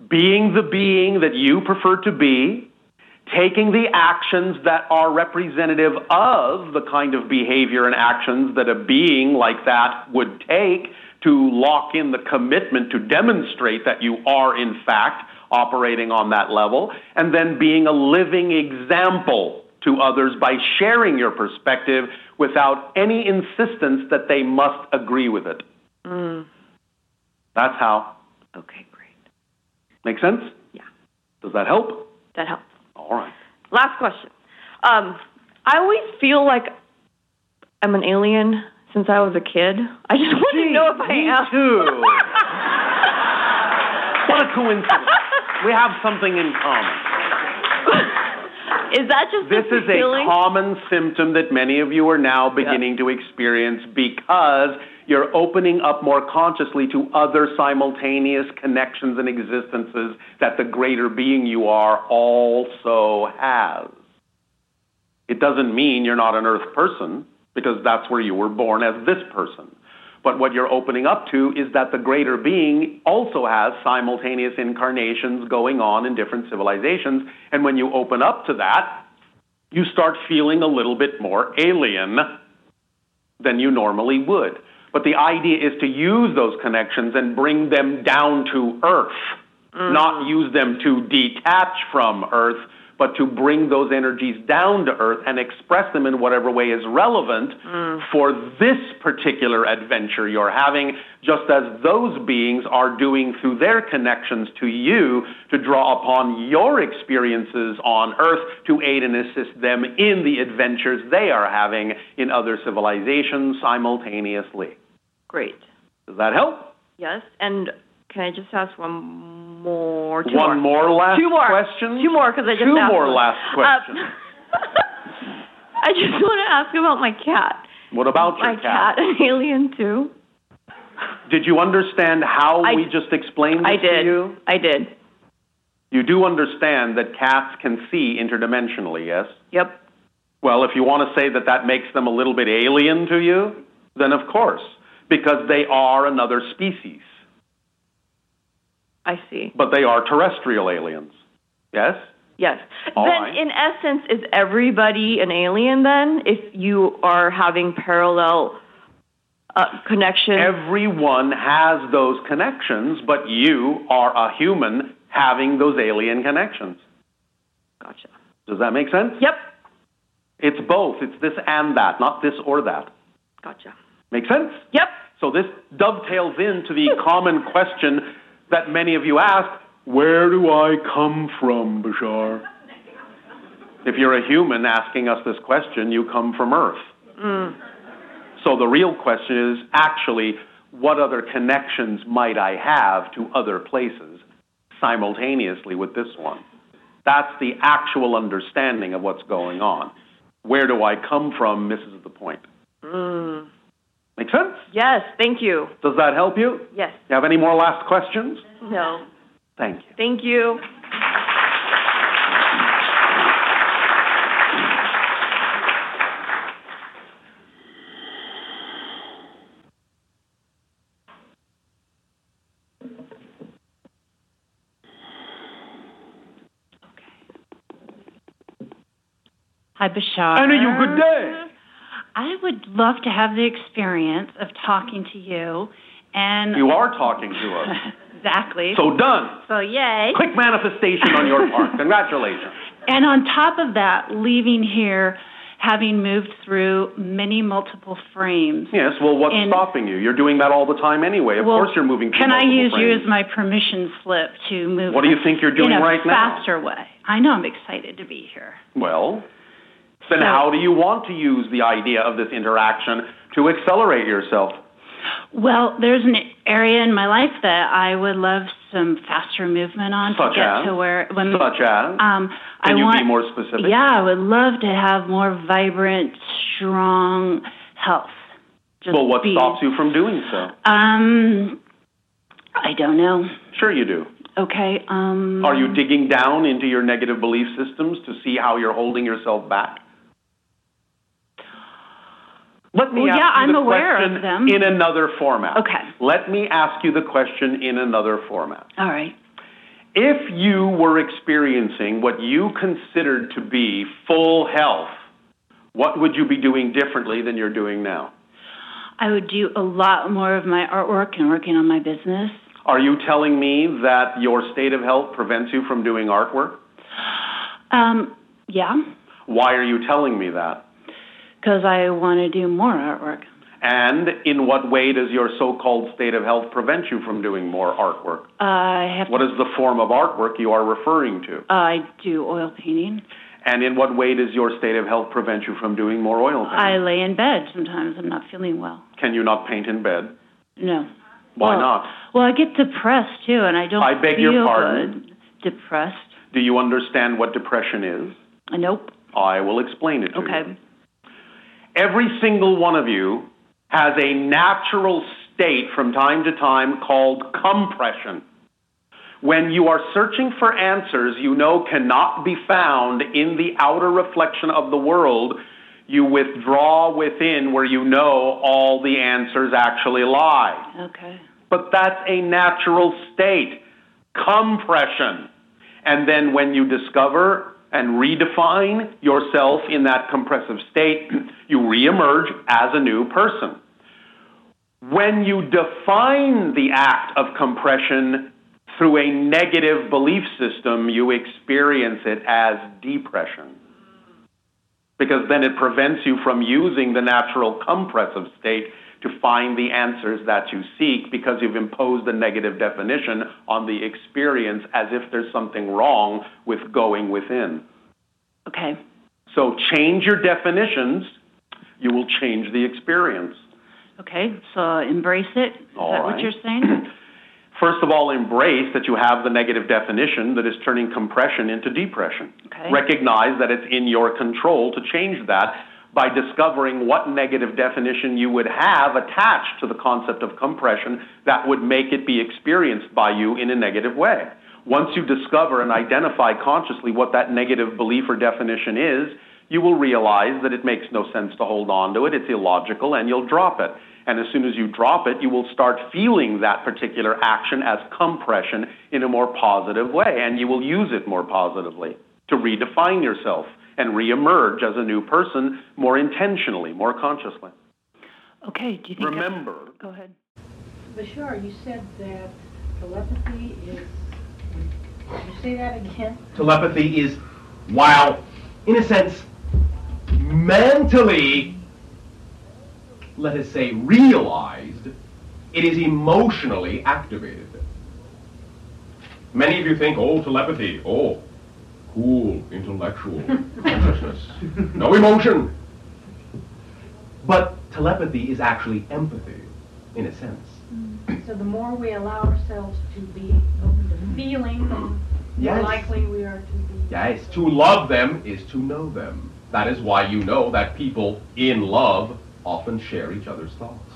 Being the being that you prefer to be, taking the actions that are representative of the kind of behavior and actions that a being like that would take to lock in the commitment to demonstrate that you are, in fact, operating on that level, and then being a living example to others by sharing your perspective without any insistence that they must agree with it. Mm. That's how. Okay, great. Make sense? Yeah, Does that help? that helps. All right. Last question. Um, I always feel like I'm an alien since I was a kid. I just want to know if I me am. too. what a coincidence. We have something in common. Is that just This is a common symptom that many of you are now beginning to experience because you're opening up more consciously to other simultaneous connections and existences that the greater being you are also has. It doesn't mean you're not an earth person because that's where you were born as this person. But what you're opening up to is that the greater being also has simultaneous incarnations going on in different civilizations. And when you open up to that, you start feeling a little bit more alien than you normally would. But the idea is to use those connections and bring them down to earth, not mm. use them to detach from earth, but to bring those energies down to earth and express them in whatever way is relevant mm. for this particular adventure you're having, just as those beings are doing through their connections to you to draw upon your experiences on earth to aid and assist them in the adventures they are having in other civilizations simultaneously. Great. Does that help? Yes. And can I just ask one more? Two One more last Two more. question? Two more because I just Two more one. last questions. Uh, I just want to ask about my cat. what about your My cat, an alien too. Did you understand how I- we just explained this I did. to you? I did. You do understand that cats can see interdimensionally, yes? Yep. Well, if you want to say that that makes them a little bit alien to you, then of course, because they are another species. I see. but they are terrestrial aliens. Yes? Yes. All then, right. in essence, is everybody an alien then? If you are having parallel uh, connections? Everyone has those connections, but you are a human having those alien connections. gotcha. Does that make sense? Yep. It's both. It's this and that, not this or that. Gotcha. Make sense? Yep. So this dovetails into the common question that many of you ask, where do I come from, Bashar? If you're a human asking us this question, you come from Earth. Mm. So the real question is actually, what other connections might I have to other places simultaneously with this one? That's the actual understanding of what's going on. Where do I come from misses the point. Mm. Make sense? Yes. Thank you. Does that help you? Yes. You have any more last questions? No. Thank you. Thank you. Hi, Bashar. Anna, you good day. I would love to have the experience of talking to you and You are talking to us. exactly. So done. So yay. Quick manifestation on your part. Congratulations. And on top of that, leaving here having moved through many multiple frames. Yes, well, what's And- stopping you? You're doing that all the time anyway. Of Well, course you're moving through Can I use you as my permission slip to move? What do you think you're doing in a right now? faster way. I know I'm excited to be here. Well, then how do you want to use the idea of this interaction to accelerate yourself? Well, there's an area in my life that I would love some faster movement on Such to get as? to where when Such as? um I Can you want be more specific? Yeah, I would love to have more vibrant, strong health. Just Well, what be, stops you from doing so? Um I don't know. Sure you do. Okay. Um Are you digging down into your negative belief systems to see how you're holding yourself back? Let me Well, ask yeah, you I'm the aware of question them. in another format. Okay. Let me ask you the question in another format. All right. If you were experiencing what you considered to be full health, what would you be doing differently than you're doing now? I would do a lot more of my artwork and working on my business. Are you telling me that your state of health prevents you from doing artwork? Um yeah, Why are you telling me that? Cuz I want to do more artwork. And in what way does your so-called state of health prevent you from doing more artwork? I have What is the form of artwork you are referring to? I do oil painting. And in what way does your state of health prevent you from doing more oil painting? I lay in bed sometimes. I'm not feeling well. Can you not paint in bed? No. Why Well, not? Well, I get depressed too, and I don't. I beg feel your pardon? Good. Depressed. Do you understand what depression is? Uh, Nope. I will explain it to you. Okay. you. Every single one of you has a natural state from time to time called compression. When you are searching for answers you know cannot be found in the outer reflection of the world, you withdraw within where you know all the answers actually lie. Okay. But that's a natural state. Compression. And then when you discover and redefine yourself in that compressive state, you reemerge as a new person. When you define the act of compression through a negative belief system, you experience it as depression. Because then it prevents you from using the natural compressive state to find the answers that you seek because you've imposed a negative definition on the experience as if there's something wrong with going within. Okay. So change your definitions, you will change the experience. Okay. So embrace it. Is All that right. what you're saying? First of all, embrace that you have the negative definition that is turning compression into depression. Okay. Recognize that it's in your control to change that by discovering what negative definition you would have attached to the concept of compression that would make it be experienced by you in a negative way. Once you discover and identify consciously what that negative belief or definition is, you will realize that it makes no sense to hold on to it, it's illogical, and you'll drop it. And as soon as you drop it, you will start feeling that particular action as compression in a more positive way, and you will use it more positively to redefine yourself and reemerge as a new person more intentionally, more consciously. Okay, do you think? Remember, Go ahead. Bashar, you said that telepathy is. Can you say that again? Telepathy is, while, in a sense, mentally, let us say, realized, it is emotionally activated. Many of you think, oh, telepathy, oh, cool, intellectual consciousness, no emotion. But telepathy is actually empathy, in a sense. Mm. So the more we allow ourselves to be open to feeling, the more likely we are to be. Yes, to love them is to know them. That is why you know that people in love often share each other's thoughts.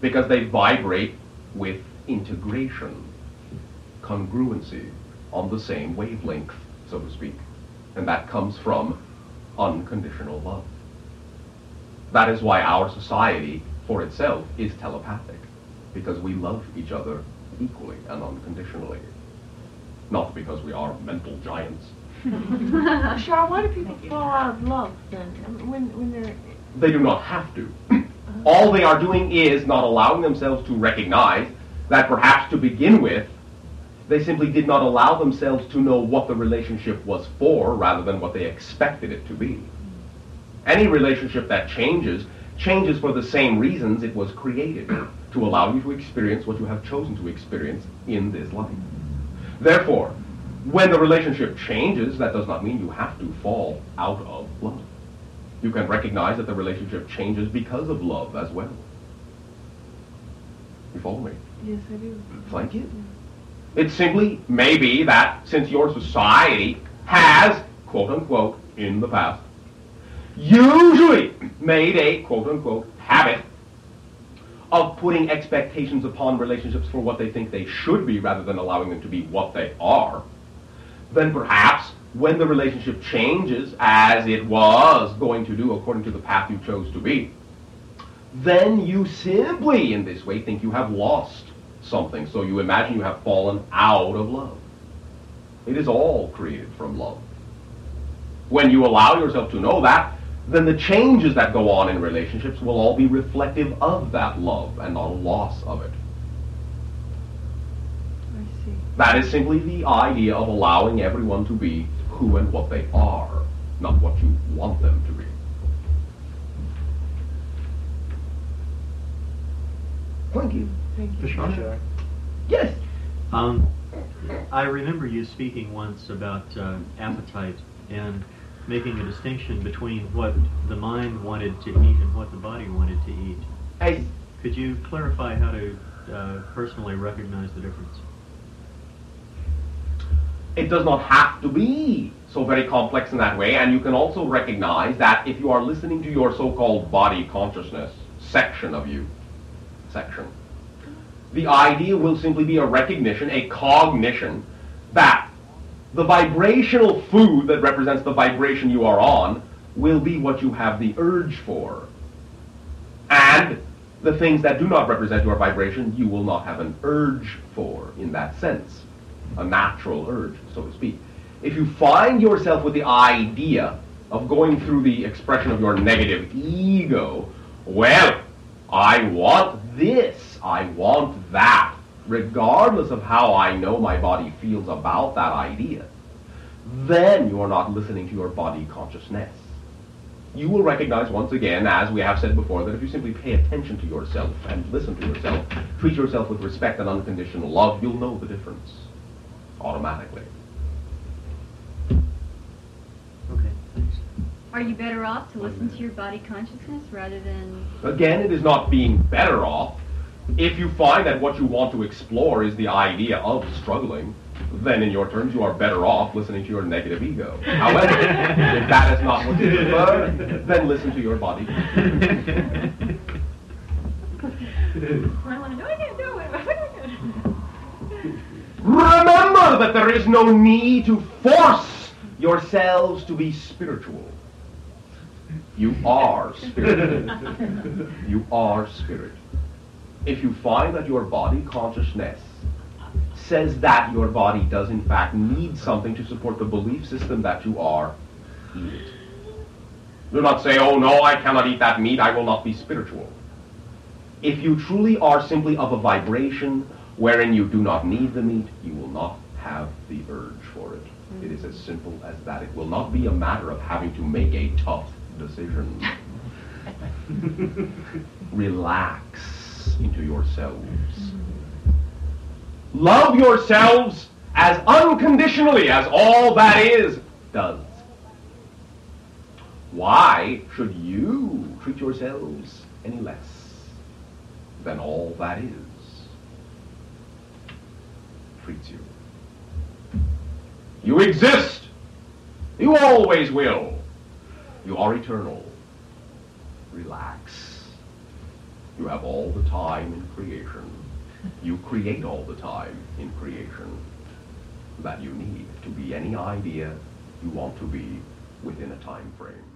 Because they vibrate with integration, congruency, on the same wavelength, so to speak. And that comes from unconditional love. That is why our society, for itself, is telepathic. Because we love each other equally and unconditionally. Not because we are mental giants. Bashar, why do people fall out of love then? When, when they're. They do not have to. All they are doing is not allowing themselves to recognize that perhaps to begin with, they simply did not allow themselves to know what the relationship was for rather than what they expected it to be. Any relationship that changes, changes for the same reasons it was created to allow you to experience what you have chosen to experience in this life. Therefore, when the relationship changes, that does not mean you have to fall out of love. You can recognize that the relationship changes because of love as well. You follow me? Yes, I do. Thank you. It simply may be that since your society has, quote unquote, in the past, usually made a, quote unquote, habit of putting expectations upon relationships for what they think they should be rather than allowing them to be what they are, then perhaps when the relationship changes as it was going to do according to the path you chose to be, then you simply in this way think you have lost something. So you imagine you have fallen out of love. It is all created from love. When you allow yourself to know that, then the changes that go on in relationships will all be reflective of that love and not a loss of it. I see. That is simply the idea of allowing everyone to be who and what they are, not what you want them to be. Thank you. Thank you. Bashar? Yes. Um, I remember you speaking once about uh, appetite and making a distinction between what the mind wanted to eat and what the body wanted to eat. I, Could you clarify how to uh, personally recognize the difference? it does not have to be so very complex in that way, and you can also recognize that if you are listening to your so-called body consciousness section of you, section, the idea will simply be a recognition, a cognition, that the vibrational food that represents the vibration you are on will be what you have the urge for. And the things that do not represent your vibration, you will not have an urge for in that sense. A natural urge, so to speak. If you find yourself with the idea of going through the expression of your negative ego, well, I want this, I want that, regardless of how I know my body feels about that idea, then you are not listening to your body consciousness. You will recognize once again, as we have said before, that if you simply pay attention to yourself and listen to yourself, treat yourself with respect and unconditional love, you'll know the difference automatically. Okay, thanks. Are you better off to listen to your body consciousness rather than Again, it is not being better off. If you find that what you want to explore is the idea of struggling, then in your terms you are better off listening to your negative ego. However, if that is not what you prefer, then listen to your body. I want to know. I can't do it. Remember that there is no need to force yourselves to be spiritual. You are spirit. you are spirit. If you find that your body consciousness says that your body does in fact need something to support the belief system that you are, eat it. Do not say, oh no, I cannot eat that meat, I will not be spiritual. If you truly are simply of a vibration wherein you do not need the meat, you will not have the urge for it. Mm. It is as simple as that. It will not be a matter of having to make a tough decision. Relax into yourselves. Love yourselves as unconditionally as all that is does. Why should you treat yourselves any less than all that is treats you? You exist. You always will. You are eternal. Relax. You have all the time in creation. You create all the time in creation that you need to be any idea you want to be within a time frame.